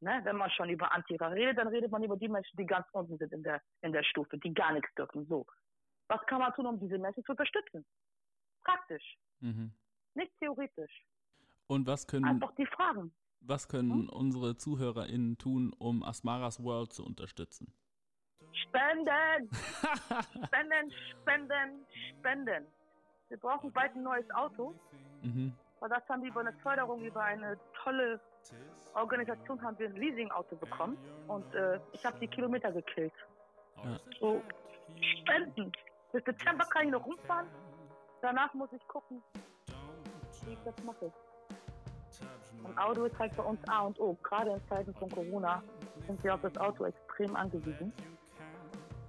Ne? Wenn man schon über Antira redet, dann redet man über die Menschen, die ganz unten sind in der, in der Stufe, die gar nichts dürfen. So. Was kann man tun, um diese Menschen zu unterstützen? Praktisch. Mhm. Theoretisch. Und was können. Einfach die Fragen. Was können hm? unsere ZuhörerInnen tun, um Asmaras World zu unterstützen? Spenden! spenden, spenden, spenden. Wir brauchen bald ein neues Auto. Mhm. Weil das haben wir über eine Förderung, über eine tolle Organisation haben wir ein Leasing-Auto bekommen. Und äh, ich habe die Kilometer gekillt. Ja. So, spenden. Bis Dezember kann ich noch rumfahren. Danach muss ich gucken, wie ich das mache. Ein Auto ist halt bei uns A und O. Gerade in Zeiten von Corona sind wir auf das Auto extrem angewiesen.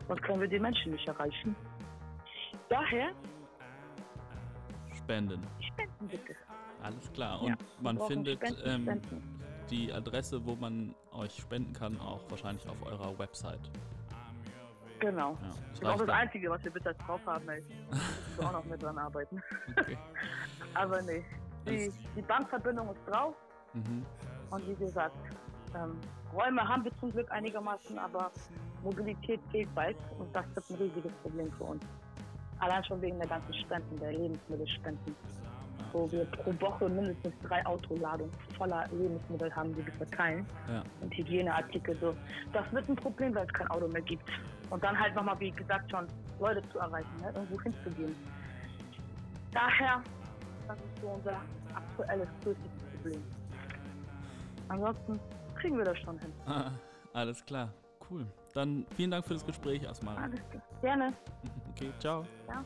Sonst können wir die Menschen nicht erreichen. Daher spenden. Spenden bitte. Alles klar. Und ja, man findet spenden, ähm, spenden. die Adresse, wo man euch spenden kann, auch wahrscheinlich auf eurer Website. Genau. Ja, das ist auch das dann. Einzige, was wir bitte drauf haben, ey. Da auch noch mit dran arbeiten. Okay. Aber nee. Die, die, Bankverbindung ist drauf. Mhm. Und wie gesagt, ähm, Räume haben wir zum Glück einigermaßen, aber Mobilität fehlt bald und das wird ein riesiges Problem für uns. Allein schon wegen der ganzen Spenden, der Lebensmittelspenden. Wo wir pro Woche mindestens drei Autoladungen voller Lebensmittel haben, die wir verteilen. Ja. Und Hygieneartikel so. Das wird ein Problem, weil es kein Auto mehr gibt. Und dann halt nochmal, wie gesagt, schon Leute zu erreichen, ne? irgendwo hinzugehen. Daher, das ist so unser aktuelles größtes Problem. Ansonsten kriegen wir das schon hin. Ah, alles klar, cool. Dann vielen Dank für das Gespräch erstmal. Alles klar. Gerne. Okay, ciao. Ciao.